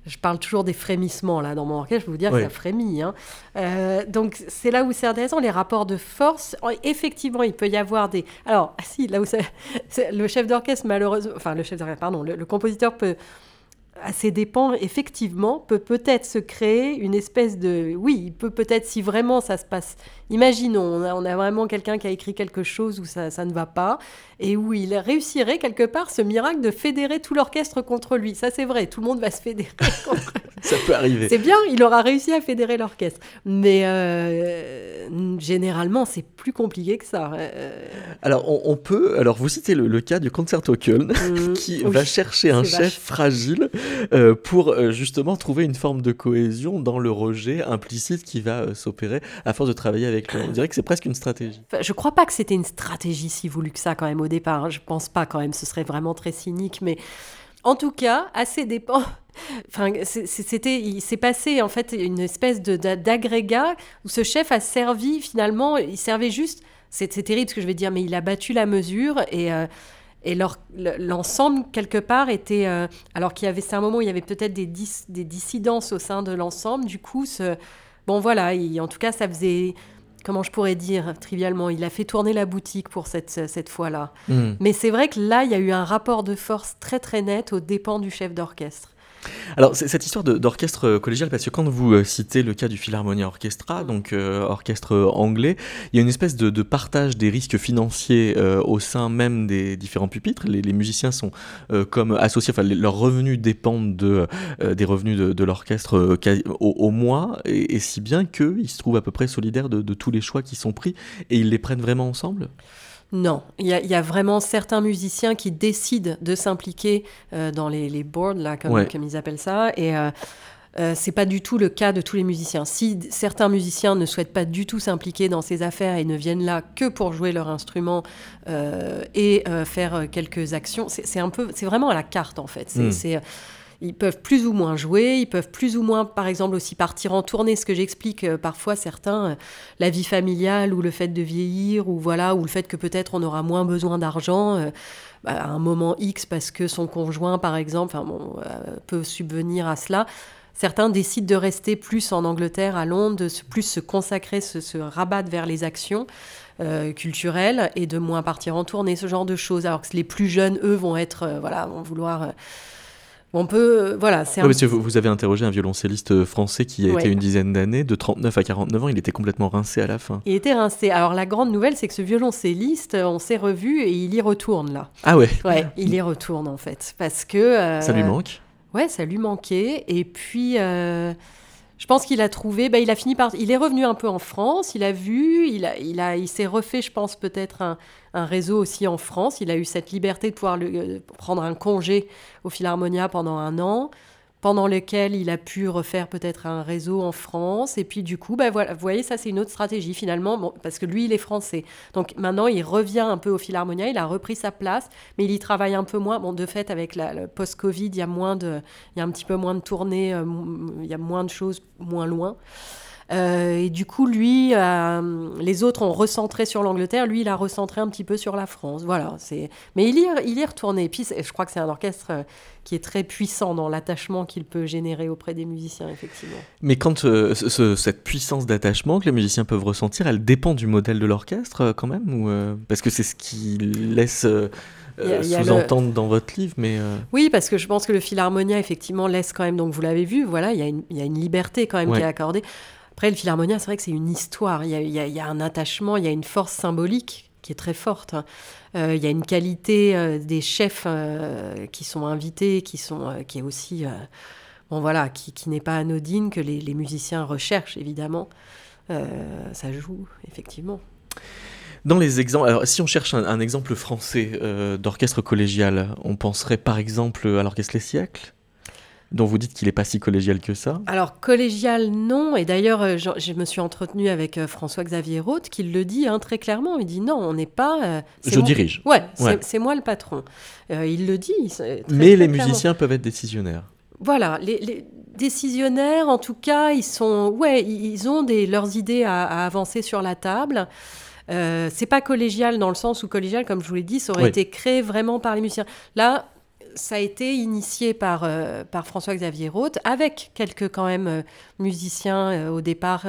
Speaker 2: je parle toujours des frémissements là dans mon orchestre, je peux vous dire
Speaker 1: Oui.
Speaker 2: que ça frémit. hein. Euh, donc c'est là où c'est intéressant, les rapports de force. Effectivement, il peut y avoir des. Alors, si, là où c'est c'est- le chef d'orchestre, malheureusement, enfin le chef d'orchestre, pardon, le, le compositeur peut, à ses dépens, effectivement, peut peut-être se créer une espèce de. Oui, il peut peut-être, si vraiment ça se passe. Imaginons, on a, on a vraiment quelqu'un qui a écrit quelque chose où ça, ça ne va pas, et où il réussirait quelque part ce miracle de fédérer tout l'orchestre contre lui. Ça, c'est vrai, tout le monde va se fédérer contre
Speaker 1: Ça peut arriver.
Speaker 2: c'est bien, il aura réussi à fédérer l'orchestre. Mais euh, généralement, c'est plus compliqué que ça. Euh,
Speaker 1: Alors, on, on peut. Alors, vous citez le, le cas du Concerto Köln,
Speaker 2: hum,
Speaker 1: qui
Speaker 2: oui,
Speaker 1: va chercher un chef
Speaker 2: vache.
Speaker 1: fragile euh, pour euh, justement trouver une forme de cohésion dans le rejet implicite qui va euh, s'opérer à force de travailler avec On dirait que c'est presque une stratégie.
Speaker 2: Enfin, je crois pas que c'était une stratégie si voulue que ça quand même au départ. hein. Je pense pas quand même. Ce serait vraiment très cynique. Mais en tout cas, à ses dépens. Enfin, c'était, il s'est passé en fait une espèce d'agrégat où ce chef a servi finalement. Il servait juste. C'est terrible ce que je vais dire, mais il a battu la mesure et. euh, et l'ensemble, quelque part, était. euh, alors qu'il y avait. C'est un moment où il y avait peut-être des, des dissidences au sein de l'ensemble. Du coup, bon, voilà. il- en tout cas, ça faisait. Comment je pourrais dire trivialement Il a fait tourner la boutique pour cette, cette fois-là.
Speaker 1: Hmm.
Speaker 2: Mais c'est vrai que là, il y a eu un rapport de force très très net aux dépens du chef d'orchestre.
Speaker 1: Alors, cette histoire d'orchestre euh, collégial, parce que quand vous euh, citez le cas du Philharmonia Orchestra, donc euh, orchestre anglais, il y a une espèce de, de partage des risques financiers euh, au sein même des différents pupitres. Les, les musiciens sont euh, comme associés, enfin, les- leurs revenus dépendent de, des revenus de, de l'orchestre au, au mois, et, et si bien qu'ils se trouvent à peu près solidaires de, de tous les choix qui sont pris, et ils les prennent vraiment ensemble?
Speaker 2: Non, il y, a- il y a vraiment certains musiciens qui décident de s'impliquer euh, dans les, les boards, là, comme,
Speaker 1: Ouais.
Speaker 2: comme ils appellent ça. Et euh, euh, c'est pas du tout le cas de tous les musiciens. Si certains musiciens ne souhaitent pas du tout s'impliquer dans ces affaires et ne viennent là que pour jouer leur instrument euh, et euh, faire quelques actions, c'est un peu, c'est vraiment à la carte en fait. C'est,
Speaker 1: Mm.
Speaker 2: Ils peuvent plus ou moins jouer, ils peuvent plus ou moins, par exemple, aussi partir en tournée. Ce que j'explique euh, parfois certains, euh, la vie familiale ou le fait de vieillir ou voilà, ou le fait que peut-être on aura moins besoin d'argent. euh, bah, à un moment X parce que son conjoint, par exemple, bon, peut subvenir à cela. Certains décident de rester plus en Angleterre, à Londres, de plus se consacrer, se, se rabattre vers les actions culturelles et de moins partir en tournée, ce genre de choses. Alors que les plus jeunes, eux, vont être, voilà, vont vouloir. On peut, euh, voilà, c'est
Speaker 1: Ouais,
Speaker 2: un
Speaker 1: parce que vous, vous avez interrogé un violoncelliste euh, français qui a
Speaker 2: Ouais.
Speaker 1: été une dizaine d'années, de 39 à 49 ans, il était complètement rincé à la fin.
Speaker 2: Il était rincé. Alors la grande nouvelle, c'est que ce violoncelliste, on s'est revu et il y retourne là.
Speaker 1: Ah ouais,
Speaker 2: Ouais, il y retourne en fait, parce que euh,
Speaker 1: ça lui manque?
Speaker 2: Ouais, ça lui manquait. Et puis, euh, je pense qu'il a trouvé. Bah, il a fini par. Il est revenu un peu en France. Il a vu. Il a, il a, il s'est refait, je pense, peut-être un, réseau aussi en France. Il a eu cette liberté de pouvoir euh, prendre un congé au Philharmonia pendant un an, pendant lequel il a pu refaire peut-être un réseau en France. Et puis, du coup, bah, voilà, vous voyez, ça, c'est une autre stratégie finalement, parce que lui, il est français. Donc maintenant, il revient un peu au Philharmonia. Il a repris sa place, mais il y travaille un peu moins. Bon, de fait, avec la, le post-Covid, il y a moins de il y a un petit peu moins de tournées, euh, il y a moins de choses moins loin. Euh, et du coup, lui, euh, les autres ont recentré sur l'Angleterre, lui, il a recentré un petit peu sur la France. Voilà, c'est. Mais il y, est- il y est retourné. Et puis, je crois que c'est un orchestre euh, qui est très puissant dans l'attachement qu'il peut générer auprès des musiciens, effectivement.
Speaker 1: Mais quand euh, ce- ce- cette puissance d'attachement que les musiciens peuvent ressentir, elle dépend du modèle de l'orchestre quand même ou, euh, Parce que c'est ce qui laisse euh, euh,
Speaker 2: le-
Speaker 1: sous-entendre dans votre livre, mais... euh,
Speaker 2: Oui, parce que je pense que le Philharmonia, effectivement, laisse quand même, donc vous l'avez vu, voilà, il y, a une- il y a une liberté quand même
Speaker 1: Ouais.
Speaker 2: qui est accordée. Après, le Philharmonia, c'est vrai que c'est une histoire, il y, a, un attachement, il y a une force symbolique qui est très forte. hein. Euh, il y a une qualité euh, des chefs euh, qui sont invités, qui, sont, qui est aussi, bon voilà, qui, qui n'est pas anodine, que les, musiciens recherchent, évidemment. Ça joue, effectivement.
Speaker 1: Dans les exemples, si on cherche un, exemple français d'orchestre collégial, on penserait par exemple à l'orchestre Les Siècles, dont vous dites qu'il n'est pas si collégial que ça.
Speaker 2: Alors, collégial, non. Et d'ailleurs, euh, je, je me suis entretenue avec euh, François-Xavier Roth, qui le dit hein, très clairement. Il dit non, on n'est pas. euh,
Speaker 1: Je
Speaker 2: moi-
Speaker 1: dirige.
Speaker 2: Ouais, c'est
Speaker 1: Ouais.
Speaker 2: c'est moi le patron. Euh, il le dit. très,
Speaker 1: Mais
Speaker 2: très
Speaker 1: les
Speaker 2: clairement.
Speaker 1: musiciens peuvent être décisionnaires.
Speaker 2: voilà, les, décisionnaires, en tout cas, ils sont, ouais, ils ont des, leurs idées à, avancer sur la table. Euh, c'est pas collégial dans le sens où collégial, comme je vous l'ai dit, ça aurait été créé vraiment par les musiciens. Là, ça a été initié par, euh, par François-Xavier Roth, avec quelques quand même euh, musiciens euh, au départ.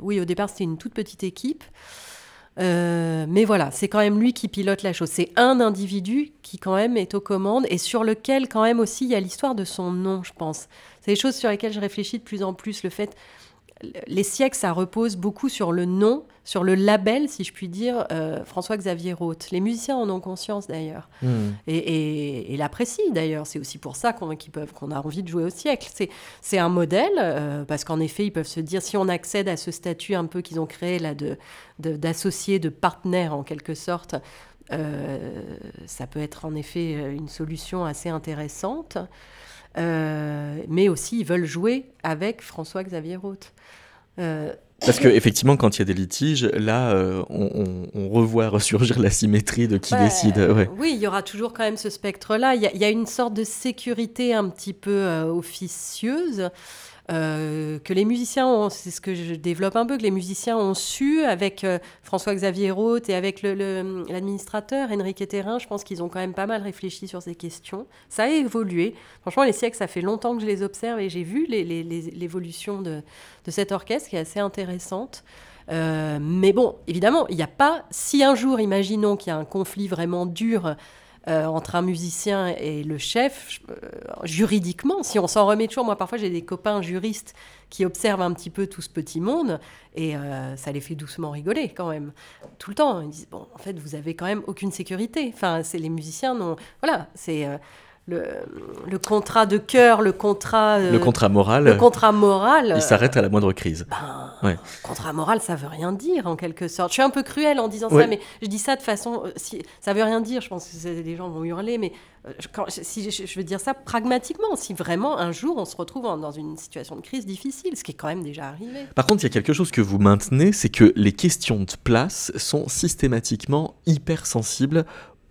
Speaker 2: oui, au départ, c'était une toute petite équipe. mais voilà, c'est quand même lui qui pilote la chose. C'est un individu qui quand même est aux commandes et sur lequel quand même aussi il y a l'histoire de son nom, je pense. C'est des choses sur lesquelles je réfléchis de plus en plus. Le fait les siècles, ça repose beaucoup sur le nom, sur le label, si je puis dire, euh, François-Xavier Roth. Les musiciens en ont conscience d'ailleurs. Hmm. Et, l'apprécient d'ailleurs. C'est aussi pour ça qu'on qu'on a envie de jouer au siècle. C'est un modèle, euh, parce qu'en effet, ils peuvent se dire, si on accède à ce statut un peu qu'ils ont créé là d'associés, de, de partenaires en quelque sorte, euh, ça peut être en effet une solution assez intéressante. Euh, mais aussi ils veulent jouer avec François-Xavier Roth.
Speaker 1: Euh, Parce que effectivement, quand il y a des litiges, là, euh, on, revoit ressurgir la symétrie de qui décide.
Speaker 2: Oui, il y aura toujours quand même ce spectre-là. Il, il, y a une sorte de sécurité un petit peu officieuse. Euh, que les musiciens c'est ce que je développe un peu, que les musiciens ont su avec euh, François-Xavier Roth et avec l'administrateur le, Henrique Terrain, je pense qu'ils ont quand même pas mal réfléchi sur ces questions. Ça a évolué. Franchement, les siècles, ça fait longtemps que je les observe et j'ai vu l'évolution de, de, cet orchestre qui est assez intéressante. Euh, mais bon, évidemment, il n'y a pas, si un jour, imaginons qu'il y a un conflit vraiment dur euh, entre un musicien et le chef, euh, juridiquement, si on s'en remet toujours, moi parfois j'ai des copains juristes qui observent un petit peu tout ce petit monde et euh, ça les fait doucement rigoler quand même. Tout le temps, ils disent bon, en fait, vous avez quand même aucune sécurité. Enfin, c'est les musiciens, non. Voilà, c'est le, contrat de cœur, le contrat...
Speaker 1: Euh, le contrat moral.
Speaker 2: Le contrat moral.
Speaker 1: Il s'arrête à la moindre crise.
Speaker 2: Ben, Contrat moral, ça veut rien dire en quelque sorte. Je suis un peu cruelle en disant ça, mais je dis ça de façon... Euh, si, ça veut rien dire, je pense que les gens vont hurler, mais euh, quand, si je, veux dire ça pragmatiquement, si vraiment un jour on se retrouve dans une situation de crise difficile, ce qui est quand même déjà arrivé.
Speaker 1: Par contre, il y a quelque chose que vous maintenez, c'est que les questions de place sont systématiquement hyper sensibles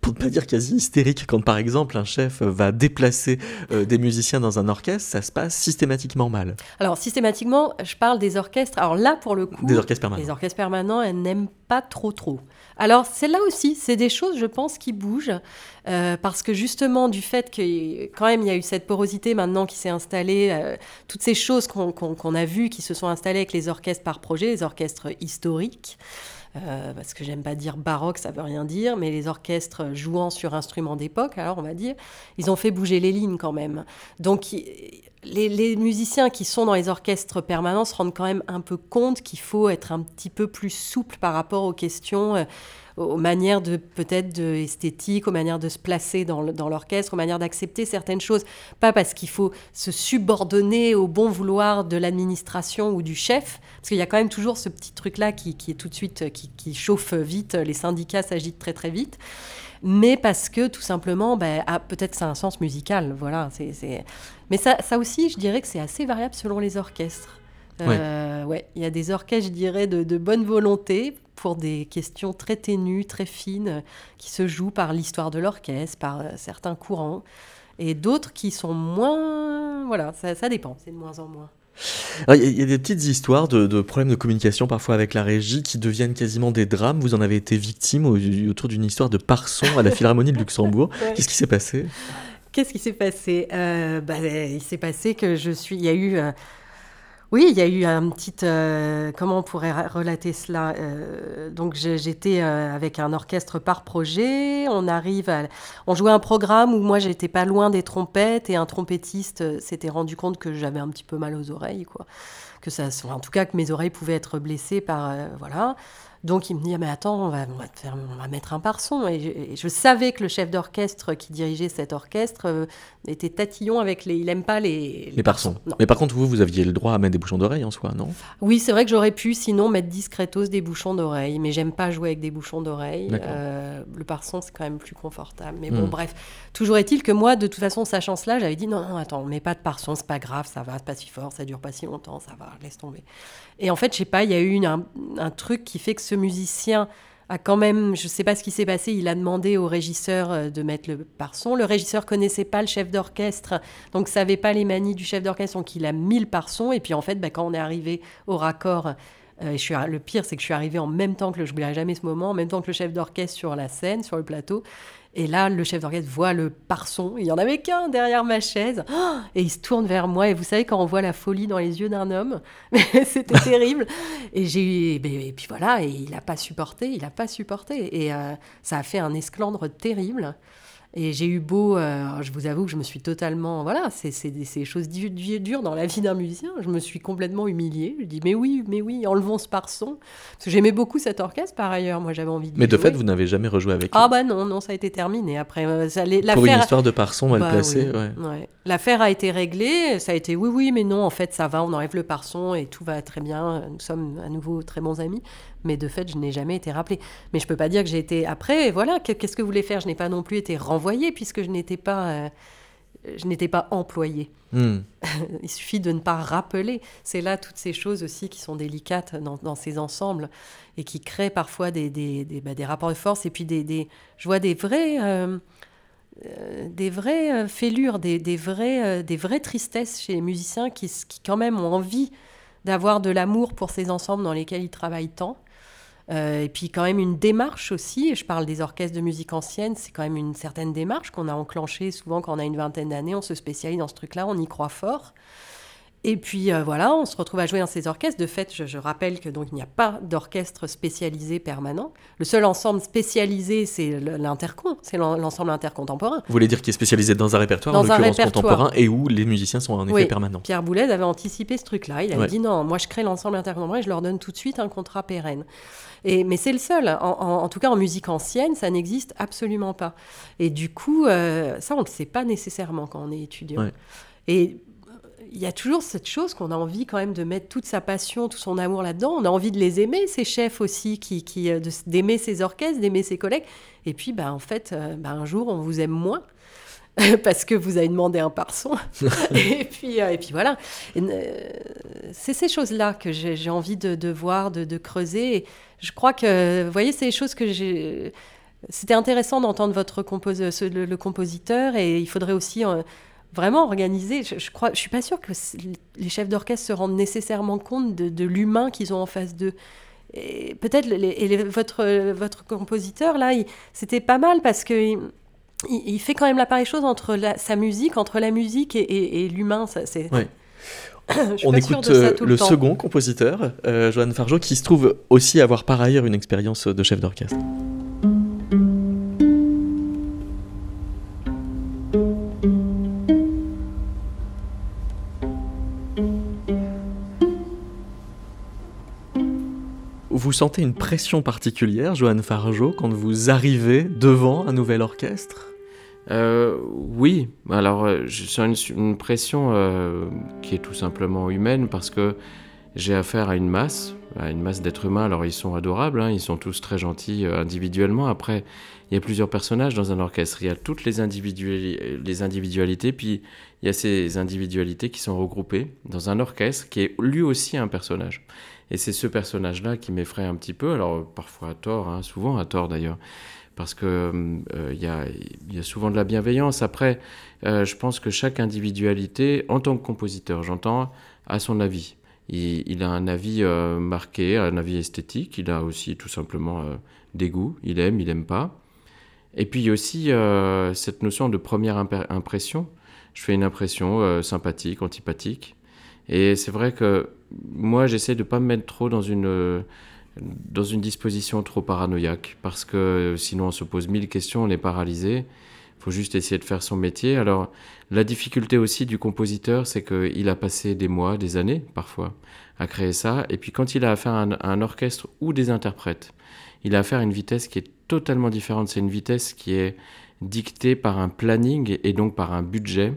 Speaker 1: pour ne pas dire quasi hystérique, quand par exemple un chef va déplacer euh, des musiciens dans un orchestre, ça se passe systématiquement mal.
Speaker 2: Alors systématiquement, je parle des orchestres. Alors là, pour le coup,
Speaker 1: des orchestres permanents.
Speaker 2: Les orchestres permanents, elles n'aiment pas trop trop. Alors c'est là aussi, c'est des choses, je pense, qui bougent, euh, parce que justement du fait que quand même il y a eu cette porosité maintenant qui s'est installée, euh, toutes ces choses qu'on a vues qui se sont installées avec les orchestres par projet, les orchestres historiques. Euh, parce que j'aime pas dire baroque, ça veut rien dire, mais les orchestres jouant sur instruments d'époque, alors on va dire, ils ont fait bouger les lignes quand même. Donc les, musiciens qui sont dans les orchestres permanents se rendent quand même un peu compte qu'il faut être un petit peu plus souple par rapport aux questions. Euh, aux manières de peut-être de aux manières de se placer dans l'orchestre, aux manières d'accepter certaines choses. Pas parce qu'il faut se subordonner au bon vouloir de l'administration ou du chef, parce qu'il y a quand même toujours ce petit truc-là qui, est tout de suite, qui, chauffe vite, les syndicats s'agitent très très vite mais parce que tout simplement, ben, ah, peut-être ça a un sens musical, voilà. c'est Mais ça, ça aussi, je dirais que c'est assez variable selon les orchestres. Euh, ouais, il y a des orchestres, je dirais, de, de bonne volonté, pour des questions très ténues, très fines, qui se jouent par l'histoire de l'orchestre, par euh, certains courants, et d'autres qui sont moins... Voilà, ça, dépend, c'est de moins en moins.
Speaker 1: Il y, a des petites histoires de, problèmes de communication parfois avec la régie qui deviennent quasiment des drames. Vous en avez été victime autour d'une histoire de parson à la Philharmonie de Luxembourg. Qu'est-ce qui s'est passé?
Speaker 2: Qu'est-ce qui s'est passé? Euh, bah, Il s'est passé que je suis. Il y a eu. Euh, oui, il y a eu un petit. Euh, comment on pourrait relater cela? Euh, Donc j'étais avec un orchestre par projet. On arrive, on jouait un programme où moi j'étais pas loin des trompettes et un trompettiste s'était rendu compte que j'avais un petit peu mal aux oreilles, quoi. Que ça, en tout cas que mes oreilles pouvaient être blessées par voilà. Donc il me dit ah, mais attends on va, on va, mettre un parson et je, savais que le chef d'orchestre qui dirigeait cet orchestre euh, était tatillon avec les il aime pas les
Speaker 1: les, parsons. Mais par contre vous vous aviez le droit à mettre des bouchons d'oreilles en soi non?
Speaker 2: Oui c'est vrai que j'aurais pu sinon mettre discretos des bouchons d'oreilles mais j'aime pas jouer avec des bouchons d'oreilles. Euh, le parson c'est quand même plus confortable mais bon hmm. bref toujours est-il que moi de toute façon sachant cela j'avais dit non non attends on met pas de parson c'est pas grave ça va c'est pas si fort ça dure pas si longtemps ça va laisse tomber. Et en fait, je sais pas, il y a eu un, truc qui fait que ce musicien a quand même, je sais pas ce qui s'est passé, il a demandé au régisseur euh, de mettre le par-son. Le régisseur connaissait pas le chef d'orchestre, donc savait pas les manies du chef d'orchestre, donc il a mis le par-son. Et puis en fait, bah, quand on est arrivé au raccord, euh, le pire, c'est que je suis arrivé en même temps que je jamais ce moment, en même temps que le chef d'orchestre sur la scène, sur le plateau. Et là, le chef d'orchestre voit le parson. Il y en avait qu'un derrière ma chaise. Et il se tourne vers moi. Et vous savez, quand on voit la folie dans les yeux d'un homme, c'était terrible. Et j'ai. Et puis voilà, et il n'a pas supporté. Il n'a pas supporté. Et euh, ça a fait un esclandre terrible. Et j'ai eu beau, euh, je vous avoue que je me suis totalement, voilà, c'est des choses dures dans la vie d'un musicien. Je me suis complètement humiliée. Je dis mais oui, mais oui, enlevons ce parson. Parce que j'aimais beaucoup cet orchestre par ailleurs. Moi j'avais envie de.
Speaker 1: Mais de fait, vous n'avez jamais rejoué avec.
Speaker 2: Ah bah non, non, ça a été terminé. Après, euh, ça,
Speaker 1: Pour une histoire de parson mal
Speaker 2: bah,
Speaker 1: placé,
Speaker 2: ouais. L'affaire a été réglée. Ça a été oui, oui, mais non. En fait, ça va. On enlève le parson et tout va très bien. Nous sommes à nouveau très bons amis mais de fait, je n'ai jamais été rappelée. Mais je peux pas dire que j'ai été après. Voilà, qu'est-ce que vous voulez faire? Je n'ai pas non plus été renvoyée puisque je n'étais pas, euh, je n'étais pas employée. Hmm. Il suffit de ne pas rappeler. C'est là toutes ces choses aussi qui sont délicates dans, ces ensembles et qui créent parfois des, des, des, bah, rapports de force et puis des, des je vois des vrais. Euh, euh, des vraies fêlures, des, des, vraies, des vraies tristesses chez les musiciens qui, qui quand même ont envie d'avoir de l'amour pour ces ensembles dans lesquels ils travaillent tant euh, et puis quand même une démarche aussi, je parle des orchestres de musique ancienne, c'est quand même une certaine démarche qu'on a enclenchée souvent quand on a une vingtaine d'années, on se spécialise dans ce truc-là, on y croit fort. Et puis euh, voilà, on se retrouve à jouer dans ces orchestres. De fait, je, rappelle que donc il n'y a pas d'orchestre spécialisé permanent. Le seul ensemble spécialisé, c'est l'intercon, c'est l'ensemble intercontemporain.
Speaker 1: Vous voulez dire qu'il est spécialisé dans un répertoire, dans en l'occurrence contemporain, et où les musiciens sont en effet
Speaker 2: oui.
Speaker 1: permanents.
Speaker 2: Pierre Boulez avait anticipé ce truc-là. Il avait dit non, moi je crée l'ensemble intercontemporain et je leur donne tout de suite un contrat pérenne mais c'est le seul. En, tout cas, en musique ancienne, ça n'existe absolument pas. Et du coup, euh, ça, on ne le sait pas nécessairement quand on est étudiant. Et il y a toujours cette chose qu'on a envie quand même de mettre toute sa passion, tout son amour là-dedans. On a envie de les aimer, ces chefs aussi, qui, qui euh, d'aimer ses orchestres, d'aimer ses collègues. Et puis, bah, en fait, euh, bah, un jour, on vous aime moins. parce que vous avez demandé un parson. et, puis, et puis voilà. c'est ces choses-là que j'ai envie de, de voir, de, de creuser. Et je crois que, vous voyez, c'est les choses que j'ai. C'était intéressant d'entendre votre le, compositeur et il faudrait aussi euh, vraiment organiser. Je, je, crois, je suis pas sûre que les chefs d'orchestre se rendent nécessairement compte de, l'humain qu'ils ont en face d'eux. Et peut-être et votre votre compositeur là, c'était pas mal parce que il, fait quand même la pareille chose entre sa musique, entre la musique et, l'humain. C'est
Speaker 1: On écoute euh, le, second compositeur, euh, Johan Fargeau, qui se trouve aussi avoir par ailleurs une expérience de chef d'orchestre. Vous sentez une pression particulière, Johan Fargeau, quand vous arrivez devant un nouvel orchestre?
Speaker 4: Euh, oui, alors euh, je sens une, pression euh, qui est tout simplement humaine parce que j'ai affaire à une masse, à une masse d'êtres humains. Alors ils sont adorables, hein, ils sont tous très gentils individuellement. Après, il y a plusieurs personnages dans un orchestre. Il y a toutes les, les individualités, puis il y a ces individualités qui sont regroupées dans un orchestre qui est lui aussi un personnage. Et c'est ce personnage-là qui m'effraie un petit peu, alors parfois à tort, hein, souvent à tort d'ailleurs parce qu'il euh, y, a, souvent de la bienveillance. Après, euh, je pense que chaque individualité, en tant que compositeur, j'entends, a son avis. Il, a un avis euh, marqué, un avis esthétique, il a aussi tout simplement des goûts, il aime, il n'aime pas. Et puis il y a aussi cette notion de première impression. Je fais une impression sympathique, antipathique. Et c'est vrai que moi, j'essaie de ne pas me mettre trop dans une dans une disposition trop paranoïaque, parce que sinon on se pose mille questions, on est paralysé. Il faut juste essayer de faire son métier. Alors, la difficulté aussi du compositeur, c'est qu'il a passé des mois, des années parfois, à créer ça. Et puis quand il a affaire à un, orchestre ou des interprètes, il a affaire à une vitesse qui est totalement différente. C'est une vitesse qui est dictée par un planning et donc par un budget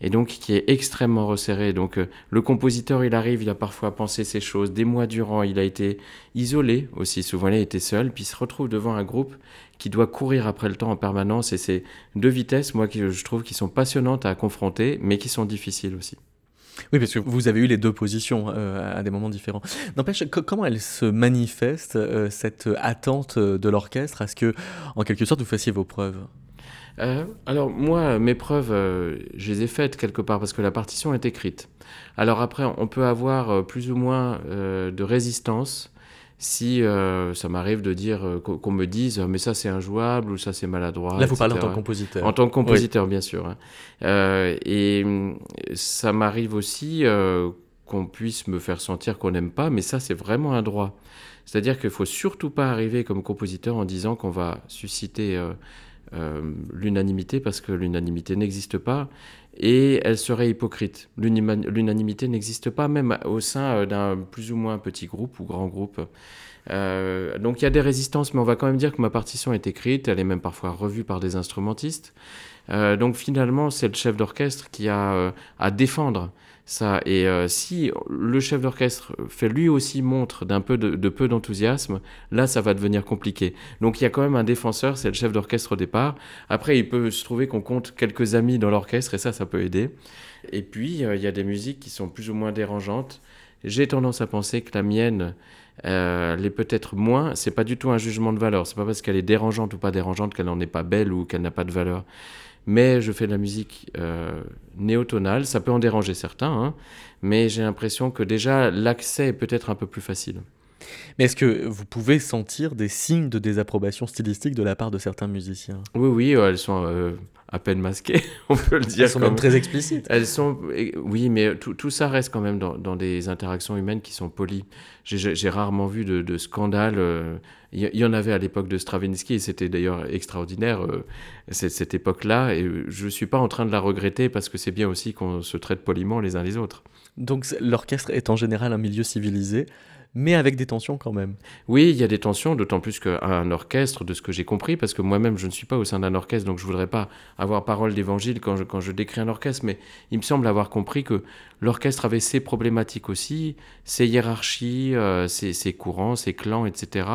Speaker 4: et donc qui est extrêmement resserré. Donc euh, le compositeur, il arrive, il a parfois pensé ces choses, des mois durant, il a été isolé aussi, souvent il a été seul, puis il se retrouve devant un groupe qui doit courir après le temps en permanence, et c'est deux vitesses, moi, qui je trouve, qui sont passionnantes à confronter, mais qui sont difficiles aussi.
Speaker 1: Oui, parce que vous avez eu les deux positions euh, à des moments différents. N'empêche, comment elle se manifeste, euh, cette attente de l'orchestre, à ce que, en quelque sorte, vous fassiez vos preuves?
Speaker 4: Euh, alors moi, mes preuves, je les ai faites quelque part parce que la partition est écrite. Alors après, on peut avoir plus ou moins de résistance si euh, ça m'arrive de dire euh, qu'on me dise mais ça c'est injouable ou ça c'est maladroit.
Speaker 1: Là, vous parlez en tant que compositeur.
Speaker 4: En tant que compositeur, bien sûr. Hein. Euh, et ça m'arrive aussi qu'on puisse me faire sentir qu'on n'aime pas, mais ça c'est vraiment un droit. C'est-à-dire qu'il faut surtout pas arriver comme compositeur en disant qu'on va susciter l'unanimité parce que l'unanimité n'existe pas et elle serait hypocrite. L'unanimité n'existe pas même au sein euh, d'un plus ou moins petit groupe ou grand groupe. Euh, donc il y a des résistances, mais on va quand même dire que ma partition est écrite, elle est même parfois revue par des instrumentistes. Euh, donc finalement, c'est le chef d'orchestre qui a à défendre ça. Et euh, si le chef d'orchestre fait lui aussi montre d'un peu de, peu d'enthousiasme, là, ça va devenir compliqué. Donc il y a quand même un défenseur, c'est le chef d'orchestre au départ. Après, il peut se trouver qu'on compte quelques amis dans l'orchestre et ça, ça peut aider. Et puis, euh, il y a des musiques qui sont plus ou moins dérangeantes. J'ai tendance à penser que la mienne, euh, elle est peut-être moins. C'est pas du tout un jugement de valeur. C'est pas parce qu'elle est dérangeante ou pas dérangeante qu'elle n'en est pas belle ou qu'elle n'a pas de valeur mais je fais de la musique euh, néotonale. Ça peut en déranger certains, hein, mais j'ai l'impression que déjà l'accès est peut-être un peu plus facile.
Speaker 1: Mais est-ce que vous pouvez sentir des signes de désapprobation stylistique de la part de certains musiciens?
Speaker 4: Oui, oui, elles sont euh, à peine masquées, on peut le dire.
Speaker 1: Elles sont même très explicites.
Speaker 4: Elles sont, oui, mais tout, tout ça reste quand même dans, dans, des interactions humaines qui sont polies. J'ai rarement vu de, de scandales. Euh, il y, en avait à l'époque de Stravinsky, et c'était d'ailleurs extraordinaire cette, cette époque-là, et je ne suis pas en train de la regretter parce que c'est bien aussi qu'on se traite poliment les uns les autres.
Speaker 1: Donc l'orchestre est en général un milieu civilisé mais avec des tensions quand même.
Speaker 4: Oui, il y a des tensions, d'autant plus qu'un orchestre, de ce que j'ai compris, parce que moi-même, je ne suis pas au sein d'un orchestre, donc je voudrais pas avoir parole d'évangile quand je, quand je décris un orchestre, mais il me semble avoir compris que l'orchestre avait ses problématiques aussi, ses hiérarchies, euh, ses, courants, ses clans, etc.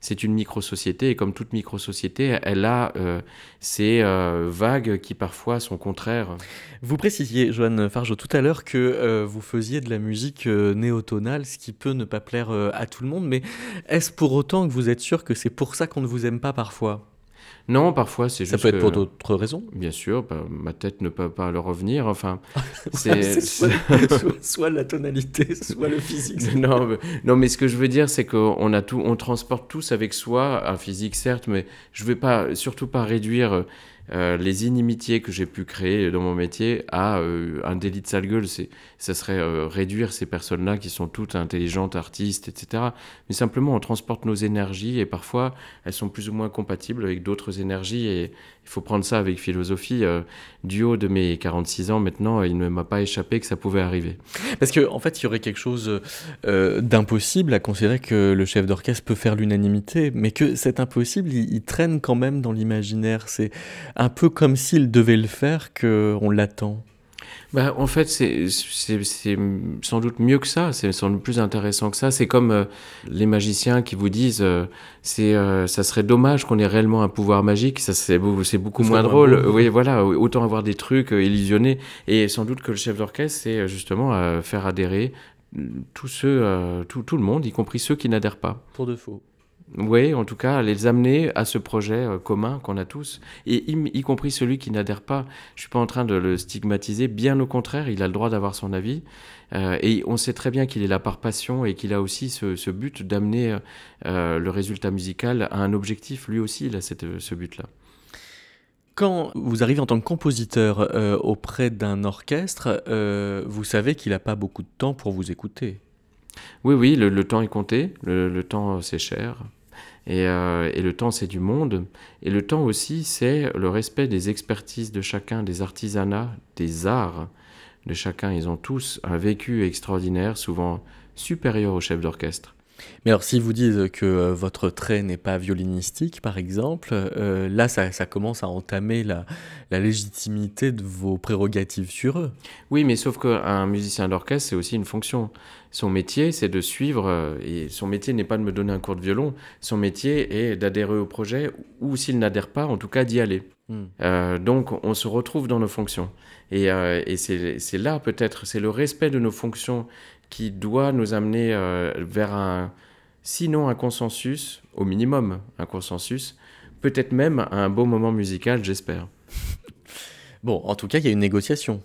Speaker 4: C'est une micro-société et comme toute micro-société, elle a euh, ces euh, vagues qui parfois sont contraires.
Speaker 1: Vous précisiez, Joanne Fargeau, tout à l'heure que vous faisiez de la musique néotonale, ce qui peut ne pas plaire à tout le monde, mais est-ce pour autant que vous êtes sûr que c'est pour ça qu'on ne vous aime pas parfois?
Speaker 4: Non, parfois c'est
Speaker 1: juste. Ça peut être pour d'autres raisons
Speaker 4: Bien sûr, bah, ma tête ne peut pas le revenir. Enfin,
Speaker 1: c'est soit, la tonalité, soit le physique.
Speaker 4: non, mais, non, mais ce que je veux dire, c'est qu'on a tout, on transporte tous avec soi un physique, certes, mais je ne vais pas, surtout pas réduire euh, les inimitiés que j'ai pu créer dans mon métier à euh, un délit de sale gueule. Ça serait euh, réduire ces personnes-là qui sont toutes intelligentes, artistes, etc. Mais simplement, on transporte nos énergies et parfois, elles sont plus ou moins compatibles avec d'autres énergies et il faut prendre ça avec philosophie. du haut de mes 46 ans maintenant, il ne m'a pas échappé que ça pouvait arriver.
Speaker 1: Parce qu'en en fait, il y aurait quelque chose d'impossible à considérer que le chef d'orchestre peut faire l'unanimité, mais que cet impossible, il, il traîne quand même dans l'imaginaire. C'est un peu comme s'il devait le faire qu'on l'attend
Speaker 4: bah, en fait, c'est sans doute mieux que ça, c'est sans doute plus intéressant que ça. C'est comme euh, les magiciens qui vous disent euh, c'est euh, ça serait dommage qu'on ait réellement un pouvoir magique, ça c'est beaucoup moins drôle. Oui, voilà, autant avoir des trucs illusionnés. Et sans doute que le chef d'orchestre, c'est justement faire adhérer tous ceux, tout, tout le monde, y compris ceux qui n'adhèrent pas.
Speaker 1: Pour de faux.
Speaker 4: Oui, en tout cas, les amener à ce projet euh, commun qu'on a tous, et y, compris celui qui n'adhère pas. Je ne suis pas en train de le stigmatiser, bien au contraire, il a le droit d'avoir son avis. Euh, et on sait très bien qu'il est là par passion et qu'il a aussi ce, but d'amener euh, le résultat musical à un objectif. Lui aussi, il a ce but-là.
Speaker 1: Quand vous arrivez en tant que compositeur auprès d'un orchestre, vous savez qu'il n'a pas beaucoup de temps pour vous écouter.
Speaker 4: Oui, oui, le, temps est compté, le temps c'est cher. Euh, et, le temps, c'est du monde. Et le temps aussi, c'est le respect des expertises de chacun, des artisanats, des arts de chacun. Ils ont tous un vécu extraordinaire, souvent supérieur au chef d'orchestre.
Speaker 1: Mais alors, s'ils vous disent que euh, votre trait n'est pas violinistique, par exemple, euh, là, ça, commence à entamer la, légitimité de vos prérogatives sur eux.
Speaker 4: Oui, mais sauf qu'un musicien d'orchestre, c'est aussi une fonction. Son métier, c'est de suivre, euh, et son métier n'est pas de me donner un cours de violon, son métier est d'adhérer au projet, ou s'il n'adhère pas, en tout cas d'y aller. Hmm. donc on se retrouve dans nos fonctions. Et, et c'est là peut-être, c'est le respect de nos fonctions qui doit nous amener vers un, sinon un consensus, au minimum un consensus, peut-être même un beau moment musical, j'espère.
Speaker 1: Bon, en tout cas, il y a une négociation.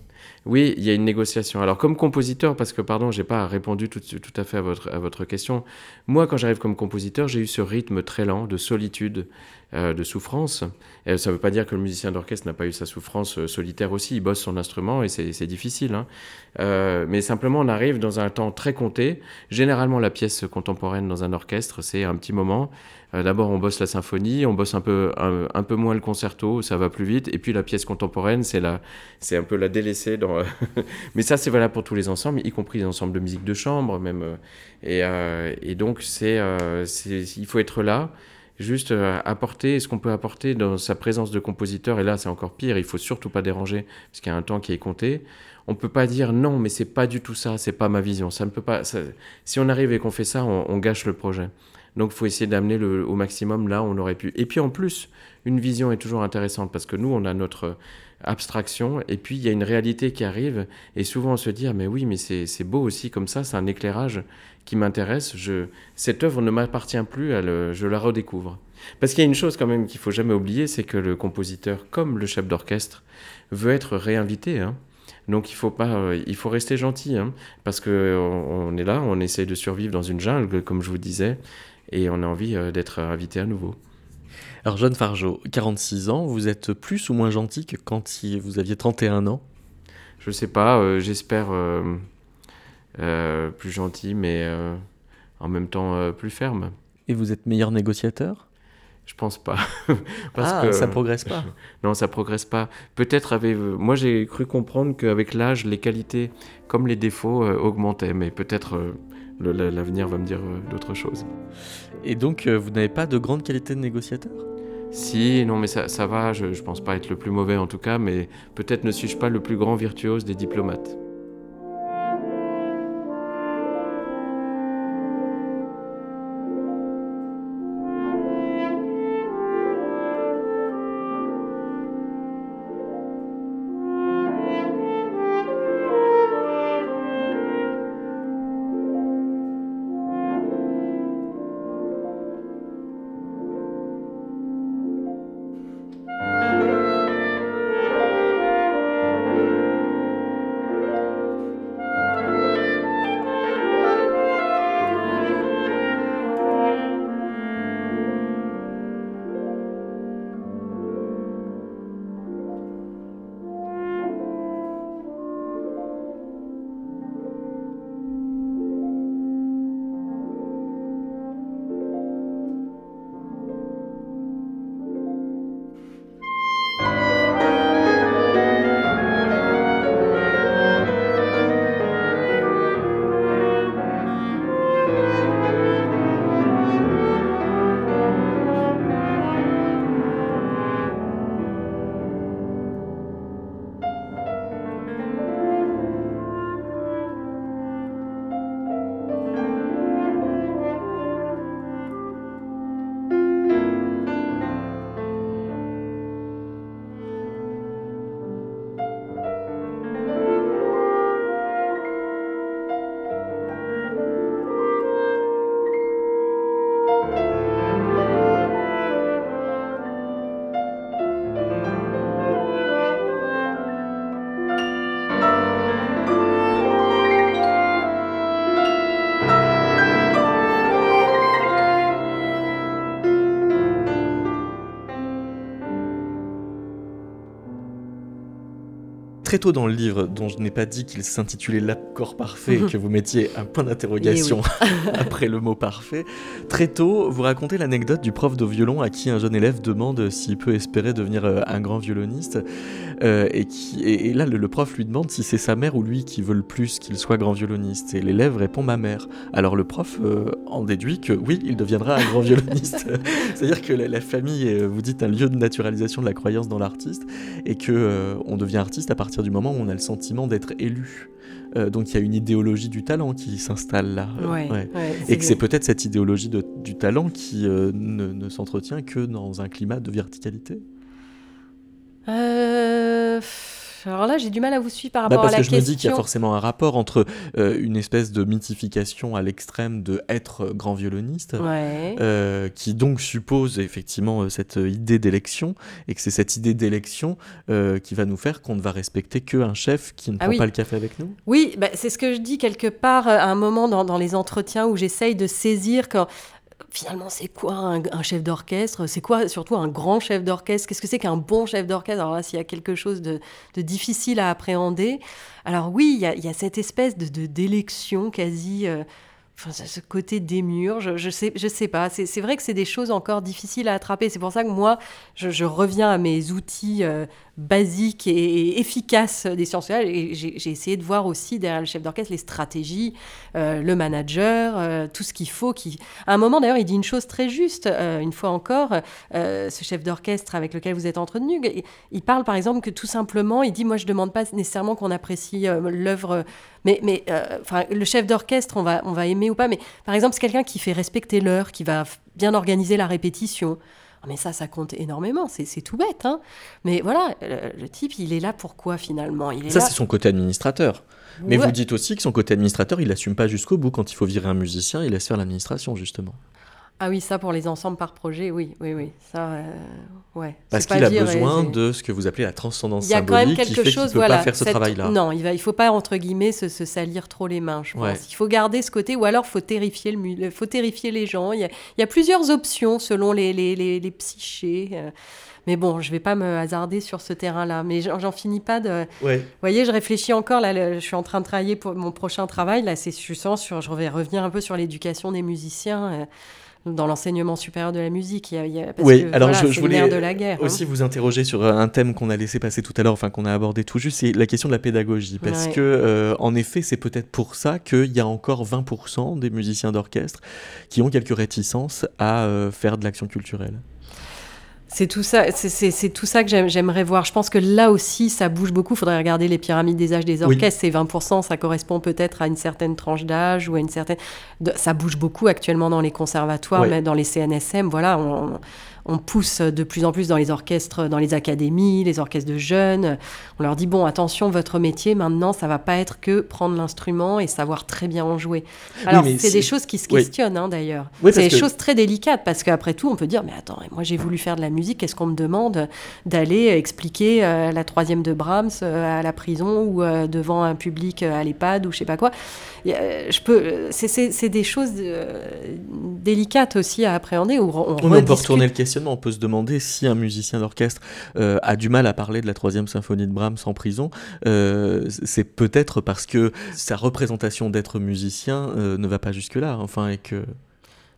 Speaker 4: Oui, il y a une négociation. Alors, comme compositeur, parce que, pardon, j'ai pas répondu tout, à fait à votre, à votre question. Moi, quand j'arrive comme compositeur, j'ai eu ce rythme très lent de solitude, euh, de souffrance. Ça ne veut pas dire que le musicien d'orchestre n'a pas eu sa souffrance euh, solitaire aussi. Il bosse son instrument et c'est difficile. Hein. Euh, mais simplement, on arrive dans un temps très compté. Généralement, la pièce contemporaine dans un orchestre, c'est un petit moment. Euh, d'abord, on bosse la symphonie, on bosse un peu, un, peu moins le concerto, ça va plus vite. Et puis la pièce contemporaine, c'est un peu la délaissée. Dans... Mais ça, c'est valable pour tous les ensembles, y compris les ensembles de musique de chambre, même. Euh, et, euh, et donc, c'est, il faut être là juste apporter ce qu'on peut apporter dans sa présence de compositeur. Et là, c'est encore pire. Il faut surtout pas déranger parce qu'il y a un temps qui est compté. On peut pas dire non, mais c'est pas du tout ça. C'est pas ma vision. Ça ne peut pas. Si on arrive et qu'on fait ça, on, gâche le projet. Donc, faut essayer d'amener au maximum là où on aurait pu. Et puis, en plus, une vision est toujours intéressante parce que nous, on a notre abstraction et puis il y a une réalité qui arrive et souvent on se dit ah mais oui mais c'est beau aussi comme ça c'est un éclairage qui m'intéresse je cette œuvre ne m'appartient plus je la redécouvre parce qu'il y a une chose quand même qu'il faut jamais oublier c'est que le compositeur comme le chef d'orchestre veut être réinvité hein. Donc il faut pas, euh, il faut rester gentil, hein, parce que on, est là, on essaye de survivre dans une jungle, comme je vous disais, et on a envie euh, d'être invité à nouveau.
Speaker 1: Alors, Jeanne Fargeau, 46 ans, vous êtes plus ou moins gentil que quand vous aviez 31 ans?
Speaker 4: Je sais pas, euh, j'espère euh, plus gentil, mais en même temps plus ferme.
Speaker 1: Et vous êtes meilleur négociateur?
Speaker 4: Je pense pas.
Speaker 1: Parce ah, que ça progresse pas.
Speaker 4: Non, ça progresse pas. Peut-être avec. Moi, j'ai cru comprendre qu'avec l'âge, les qualités comme les défauts augmentaient, mais peut-être l'avenir va me dire euh, d'autres choses.
Speaker 1: Et donc, euh, vous n'avez pas de grande qualité de négociateur?
Speaker 4: Si, non, mais ça, ça va, je ne pense pas être le plus mauvais en tout cas, mais peut-être ne suis-je pas le plus grand virtuose des diplomates.
Speaker 1: Tôt dans le livre, dont je n'ai pas dit qu'il s'intitulait L'accord parfait, et que vous mettiez un point d'interrogation eh après le mot parfait, très tôt, vous racontez l'anecdote du prof de violon à qui un jeune élève demande s'il peut espérer devenir euh, un grand violoniste. Euh, et, qui, et, là, le, prof lui demande si c'est sa mère ou lui qui veut le plus qu'il soit grand violoniste. Et l'élève répond ma mère. Alors le prof euh, en déduit que oui, il deviendra un grand violoniste. C'est-à-dire que la, famille, est, vous dites, un lieu de naturalisation de la croyance dans l'artiste, et que on devient artiste à partir du moment où on a le sentiment d'être élu. Euh, donc il y a une idéologie du talent qui s'installe là. et que c'est peut-être cette idéologie du talent qui ne, ne s'entretient que dans un climat de verticalité?
Speaker 2: Euh, alors là, j'ai du mal à vous suivre par
Speaker 1: Bah,
Speaker 2: rapport
Speaker 1: parce
Speaker 2: à la
Speaker 1: que je me dis qu'il y a forcément un rapport entre euh, une espèce de mythification à l'extrême de être grand violoniste,
Speaker 2: Ouais.
Speaker 1: euh, qui donc suppose effectivement euh, cette idée d'élection, et que c'est cette idée d'élection euh, qui va nous faire qu'on ne va respecter qu'un chef qui ne
Speaker 2: Ah
Speaker 1: prend
Speaker 2: oui.
Speaker 1: pas le café avec nous.
Speaker 2: Oui, bah, c'est ce que je dis quelque part à un moment dans, dans les entretiens où j'essaye de saisir quand finalement c'est quoi un, chef d'orchestre? C'est quoi surtout un grand chef d'orchestre? Qu'est-ce que c'est qu'un bon chef d'orchestre? Alors là, s'il y a quelque chose de, difficile à appréhender, alors oui, il y a, cette espèce de d'élection quasi. euh, Enfin, ce- côté démur, je, je sais, je sais pas. C'est c'est vrai que c'est des choses encore difficiles à attraper. C'est pour ça que moi, je, je reviens à mes outils euh, basiques et, efficaces des sciences sociales. Et j'ai essayé de voir aussi derrière le chef d'orchestre les stratégies, euh, le manager, euh, tout ce qu'il faut. Qui... À un moment, d'ailleurs, il dit une chose très juste, euh, une fois encore, ce chef d'orchestre avec lequel vous êtes entretenu. Il, parle, par exemple, que tout simplement, il dit Moi, je ne demande pas nécessairement qu'on apprécie l'œuvre. Mais, mais le chef d'orchestre, on va, on va aimer ou pas. Mais par exemple, c'est quelqu'un qui fait respecter l'heure, qui va bien organiser la répétition. Mais ça, ça compte énormément. C'est tout bête. Hein mais voilà, le, le type, il est là pourquoi finalement? Il est
Speaker 1: Ça,
Speaker 2: là.
Speaker 1: c'est son côté administrateur. Mais
Speaker 2: Ouais.
Speaker 1: vous dites aussi que son côté administrateur, il assume pas jusqu'au bout. Quand il faut virer un musicien, il laisse faire l'administration, justement.
Speaker 2: Ah oui, ça pour les ensembles par projet, oui, oui, oui. Ça, euh, ouais.
Speaker 1: Parce qu'il a besoin
Speaker 2: et-
Speaker 1: de ce que vous appelez la transcendance
Speaker 2: Il y a quand même
Speaker 1: symbolique qui
Speaker 2: quelque chose,
Speaker 1: qu'il peut
Speaker 2: voilà.
Speaker 1: pas faire ce
Speaker 2: cette-
Speaker 1: travail-là.
Speaker 2: Non, il il faut pas entre guillemets se, se salir trop les mains. Je pense.
Speaker 1: Ouais.
Speaker 2: Il faut garder ce côté, ou alors faut terrifier le, mu- faut terrifier les gens. Il y a, il y a plusieurs options selon les, les, les, les psychés. euh. Mais bon, je vais pas me hasarder sur ce terrain-là. Mais j'en finis pas de.
Speaker 1: Ouais.
Speaker 2: Vous voyez, je réfléchis encore. Là, je suis en train de travailler pour mon prochain travail. Là, c'est justement sur. Je vais revenir un peu sur l'éducation des musiciens. Euh, dans l'enseignement supérieur de la musique, il y a, parce
Speaker 1: Oui,
Speaker 2: que,
Speaker 1: alors
Speaker 2: voilà,
Speaker 1: je, voulais
Speaker 2: de la guerre. hein.
Speaker 1: aussi vous interroger sur un thème qu'on a laissé passer tout à l'heure, enfin qu'on a abordé tout juste, c'est la question de la pédagogie. Parce
Speaker 2: Ouais.
Speaker 1: que, euh, en effet, c'est peut-être pour ça qu'il y a encore 20% des musiciens d'orchestre qui ont quelques réticences à euh, faire de l'action culturelle.
Speaker 2: C'est tout ça, c'est- tout ça que j'aime- j'aimerais voir. Je pense que là aussi, ça bouge beaucoup. Il faudrait regarder les pyramides des âges des
Speaker 1: Oui.
Speaker 2: orchestres. C'est 20%, ça correspond peut-être à une certaine tranche d'âge ou à une certaine. Ça bouge beaucoup actuellement dans les conservatoires,
Speaker 1: Oui.
Speaker 2: mais dans les CNSM. Voilà, on, on pousse de plus en plus dans les orchestres, dans les académies, les orchestres de jeunes. On leur dit bon, attention, votre métier maintenant, ça va pas être que prendre l'instrument et savoir très bien en jouer. Alors, c'est des choses qui se
Speaker 1: Oui.
Speaker 2: questionnent hein, d'ailleurs.
Speaker 1: Oui,
Speaker 2: c'est des
Speaker 1: que-
Speaker 2: choses très délicates parce qu'après tout, on peut dire mais attends, moi j'ai voulu faire de la musique, est-ce qu'on me demande d'aller expliquer euh, la troisième de Brahms euh, à la prison ou euh, devant un public à l'EHPAD ou je sais pas quoi? Je peux, euh, c'est- des choses euh, délicates aussi à appréhender. Où on,
Speaker 1: peut retourner le questionnement, on peut se demander si un musicien d'orchestre euh, a du mal à parler de la troisième symphonie de Brahms en prison, euh, c'est peut-être parce que sa représentation d'être musicien euh, ne va pas jusque-là, enfin, et que...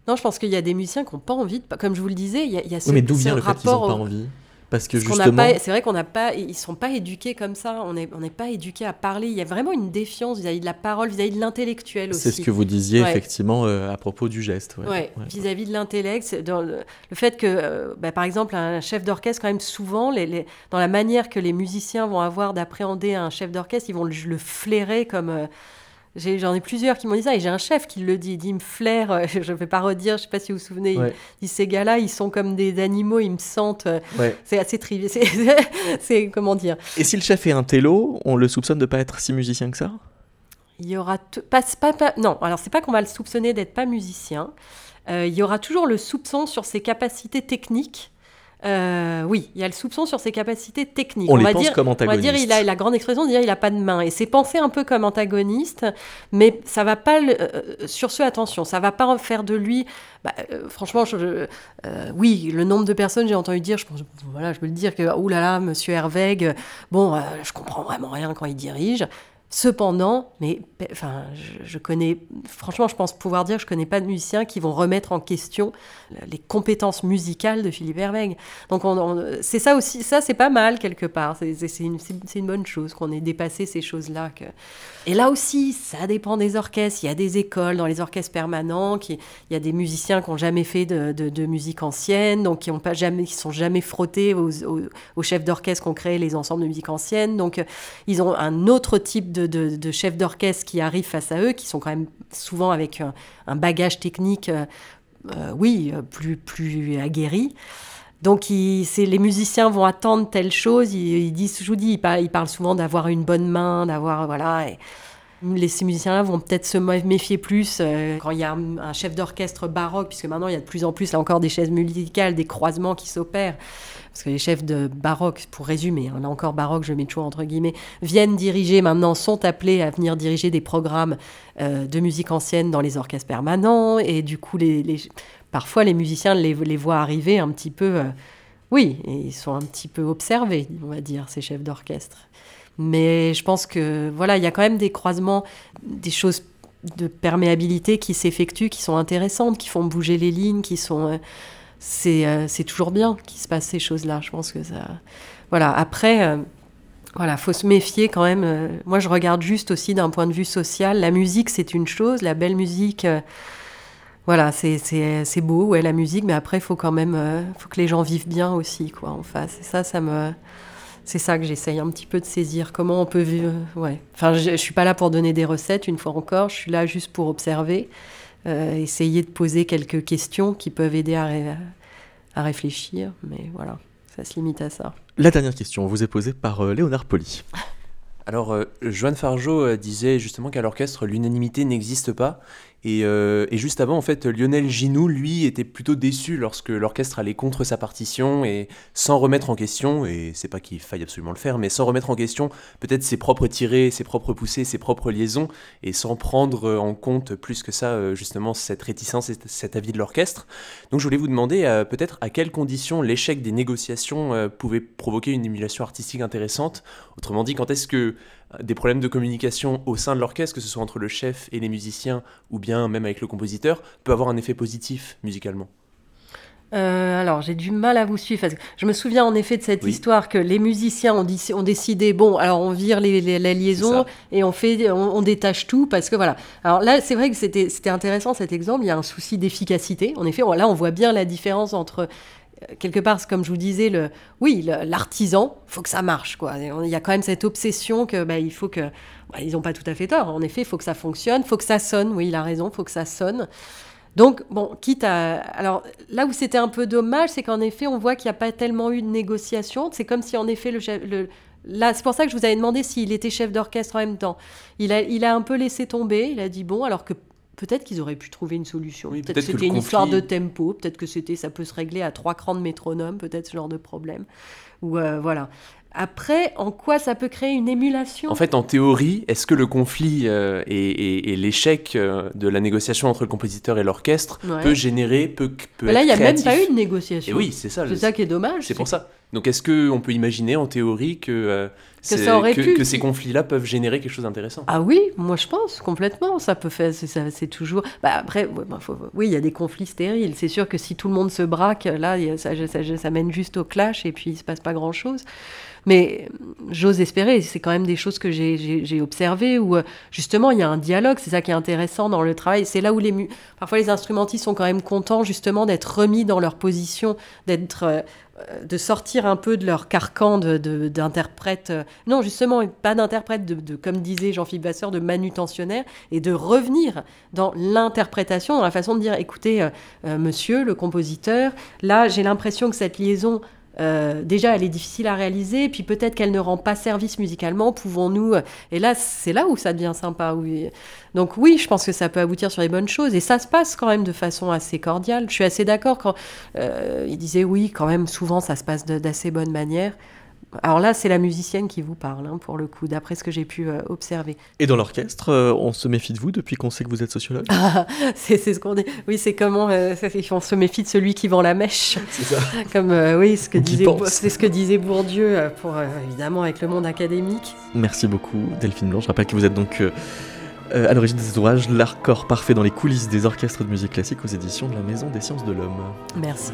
Speaker 2: Non, je pense qu'il y a des musiciens qui n'ont pas envie, de, comme je vous le disais, il y a, il y a ce,
Speaker 1: Oui, mais d'où vient le fait pas envie? Parce que
Speaker 2: Parce
Speaker 1: justement...
Speaker 2: c'est vrai qu'on n'a pas, ils sont pas éduqués comme ça. On n'est on n'est pas éduqués à parler. Il y a vraiment une défiance vis-à-vis de la parole, vis-à-vis de l'intellectuel aussi.
Speaker 1: C'est ce que vous disiez
Speaker 2: Ouais.
Speaker 1: effectivement euh, à propos du geste. ouais.
Speaker 2: Ouais,
Speaker 1: Ouais.
Speaker 2: vis-à-vis de l'intellect, le, le fait que, euh, bah, par exemple, un chef d'orchestre, quand même souvent, les, les- dans la manière que les musiciens vont avoir d'appréhender un chef d'orchestre, ils vont le, le flairer comme... euh, J'en ai, plusieurs qui m'ont dit ça, et j'ai un chef qui le dit, il dit, il me flaire, euh, je ne vais pas redire, je ne sais pas si vous vous souvenez,
Speaker 1: Ouais.
Speaker 2: il dit, ces gars-là, ils sont comme des animaux, ils me sentent, euh,
Speaker 1: Ouais.
Speaker 2: c'est assez trivial, c'est- comment dire,
Speaker 1: Et si le chef est un télo, on le soupçonne de pas être si musicien que ça?
Speaker 2: Il y aura pas, pas, pas- non. Alors c'est pas qu'on va le soupçonner d'être pas musicien. Euh, il y aura toujours le soupçon sur ses capacités techniques. Euh, oui, il y a le soupçon sur ses capacités techniques.
Speaker 1: On les
Speaker 2: va
Speaker 1: pense
Speaker 2: dire,
Speaker 1: comme
Speaker 2: on va dire, il a la grande expression de dire il a pas de main. Et c'est pensé un peu comme antagoniste, mais ça va pas le- euh, sur ce attention, ça va pas faire de lui. bah, euh, franchement, je- oui, le nombre de personnes j'ai entendu dire, je pense, voilà, je peux le dire que oh là là, Monsieur Herweg, bon, je comprends vraiment rien quand il dirige. Cependant, mais enfin, je, connais, franchement, je pense pouvoir dire je connais pas de musiciens qui vont remettre en question les compétences musicales de Philippe Herweg. Donc, on- on- c'est ça aussi, ça c'est pas mal quelque part. C'est une, bonne chose qu'on ait dépassé ces choses-là. Et là aussi, ça dépend des orchestres. Il y a des écoles dans les orchestres permanents. Qui, il y a des musiciens qui n'ont jamais fait de, musique ancienne, donc qui ont pas jamais, qui sont jamais frottés aux, aux- aux chefs d'orchestre qui ont créé les ensembles de musique ancienne. Donc, euh, ils ont un autre type de, de, chefs d'orchestre qui arrivent face à eux, qui sont quand même souvent avec un, un bagage technique, euh, euh, oui, euh, plus, plus aguerri. Donc, les musiciens vont attendre telle chose. Ils, disent, je vous dis, ils, par- ils parlent souvent d'avoir une bonne main, d'avoir. Voilà. Les, ces musiciens-là vont peut-être se méfier plus euh, quand il y a un, chef d'orchestre baroque, puisque maintenant, il y a de plus en plus, là encore, des chaises musicales, des croisements qui s'opèrent. Parce que les chefs de baroque, pour résumer, hein, là encore baroque, je mets toujours entre guillemets, viennent diriger maintenant, sont appelés à venir diriger des programmes euh, de musique ancienne dans les orchestres permanents. Et du coup, les, parfois, les musiciens les, les voient arriver un petit peu. euh, oui, et ils sont un petit peu observés, on va dire, ces chefs d'orchestre. Mais je pense que voilà, il y a quand même des croisements, des choses de perméabilité qui s'effectuent, qui sont intéressantes, qui font bouger les lignes, qui sont. euh, c'est euh, c'est toujours bien qu'il se passe ces choses-là. Je pense que ça. Voilà. Après. euh, voilà, faut se méfier quand même. moi, je regarde juste aussi d'un point de vue social. La musique, c'est une chose. La belle musique, voilà, c'est- c'est c'est beau, ouais, la musique. Mais après, il faut quand même, faut que les gens vivent bien aussi, quoi, en face. Ça, ça me, c'est ça que j'essaye un petit peu de saisir. Comment on peut vivre, ouais. Enfin, je, je suis pas là pour donner des recettes, une fois encore. Je suis là juste pour observer, euh, essayer de poser quelques questions qui peuvent aider à, ré- à réfléchir. Mais voilà, ça se limite à ça.
Speaker 1: La dernière question vous est posée par euh, Léonard Poli.
Speaker 5: Alors, euh, Joanne Fargeau euh, disait justement qu'à l'orchestre, l'unanimité n'existe pas. Et, euh, et juste avant, en fait, Lionel Ginoux, lui, était plutôt déçu lorsque l'orchestre allait contre sa partition et sans remettre en question, et c'est pas qu'il faille absolument le faire, mais sans remettre en question peut-être ses propres tirées, ses propres poussées, ses propres liaisons, et sans prendre en compte plus que ça, euh, justement, cette réticence et cet avis de l'orchestre. Donc, je voulais vous demander euh, peut-être à quelles conditions l'échec des négociations euh, pouvait provoquer une émulation artistique intéressante. Autrement dit, quand est-ce que des problèmes de communication au sein de l'orchestre, que ce soit entre le chef et les musiciens, ou bien même avec le compositeur, peut avoir un effet positif musicalement.
Speaker 2: Euh, alors, j'ai du mal à vous suivre. Parce que je me souviens en effet de cette
Speaker 5: Oui.
Speaker 2: histoire que les musiciens ont, dit- ont décidé bon, alors on vire les, les- la liaison et on fait, on, on détache tout parce que voilà. Alors là, c'est vrai que c'était c'était intéressant cet exemple. Il y a un souci d'efficacité. En effet, on- là, on voit bien la différence entre quelque part, comme je vous disais, le, oui, l'artisan, faut que ça marche, quoi. Il y a quand même cette obsession que, bah, il faut que, bah, ils n'ont pas tout à fait tort. En effet, il faut que ça fonctionne, faut que ça sonne. Oui, il a raison, faut que ça sonne. Donc, bon, quitte à. Alors, là où c'était un peu dommage, c'est qu'en effet, on voit qu'il n'y a pas tellement eu de négociation. C'est comme si, en effet, le. chef- le Là, c'est pour ça que je vous avais demandé s'il était chef d'orchestre en même temps. Il a, il a un peu laissé tomber. Il a dit bon, alors que peut-être qu'ils auraient pu trouver une solution.
Speaker 5: Oui,
Speaker 2: peut-être que c'était une histoire de tempo. Peut-être que c'était, ça peut se régler à trois crans de métronome. Peut-être ce genre de problème. Ou euh, voilà. Après, en quoi ça peut créer une émulation?
Speaker 5: En fait, en théorie, est-ce que le conflit euh, et, et- et l'échec euh, de la négociation entre le compositeur et l'orchestre
Speaker 2: Ouais.
Speaker 5: peut générer, peut, peut
Speaker 2: Là, il n'y a même pas eu de négociation.
Speaker 5: Et oui, c'est ça.
Speaker 2: C'est ça qui est dommage.
Speaker 5: C'est pour ça. Donc, est-ce qu'on peut imaginer en théorie que, euh,
Speaker 2: ça
Speaker 5: que,
Speaker 2: pu.
Speaker 5: que ces conflits-là peuvent générer quelque chose d'intéressant?
Speaker 2: Ah oui, moi je pense complètement. Ça peut faire, c'est, toujours. Bah après, ouais, bah, faut- oui, il y a des conflits stériles. C'est sûr que si tout le monde se braque, là, ça, ça, ça mène juste au clash et puis il se passe pas grand chose. Mais j'ose espérer, c'est quand même des choses que j'ai, observées où euh, justement il y a un dialogue, c'est ça qui est intéressant dans le travail. C'est là où les parfois les instrumentistes sont quand même contents justement d'être remis dans leur position, d'être euh, de sortir un peu de leur carcan de, de- d'interprète. euh, non, justement, pas d'interprète, de, de- comme disait Jean-Philippe Vasseur, de manutentionnaire, et de revenir dans l'interprétation, dans la façon de dire, écoutez, euh, euh, monsieur, le compositeur, là, j'ai l'impression que cette liaison... euh, déjà, elle est difficile à réaliser, puis peut-être qu'elle ne rend pas service musicalement. Pouvons-nous euh, Et là, c'est là où ça devient sympa. Oui. Donc oui, je pense que ça peut aboutir sur les bonnes choses, et ça se passe quand même de façon assez cordiale. Je suis assez d'accord quand euh, il disait oui, quand même, souvent ça se passe d'assez bonne manière. Alors là, c'est la musicienne qui vous parle, hein, pour le coup, d'après ce que j'ai pu euh, observer.
Speaker 1: Et dans l'orchestre, euh, on se méfie de vous depuis qu'on sait que vous êtes sociologue?
Speaker 2: Ah, c'est ce qu'on dit. Oui, c'est comment euh, on se méfie de celui qui vend la mèche.
Speaker 1: C'est ça.
Speaker 2: Comme oui, ce que disait c'est ce que disait Bourdieu pour évidemment avec le monde académique.
Speaker 1: Merci beaucoup Delphine Blanc. Je rappelle que vous êtes donc à l'origine de cet ouvrage, L'art corps parfait dans les coulisses des orchestres de musique classique aux éditions de la Maison des sciences de l'homme.
Speaker 2: Merci.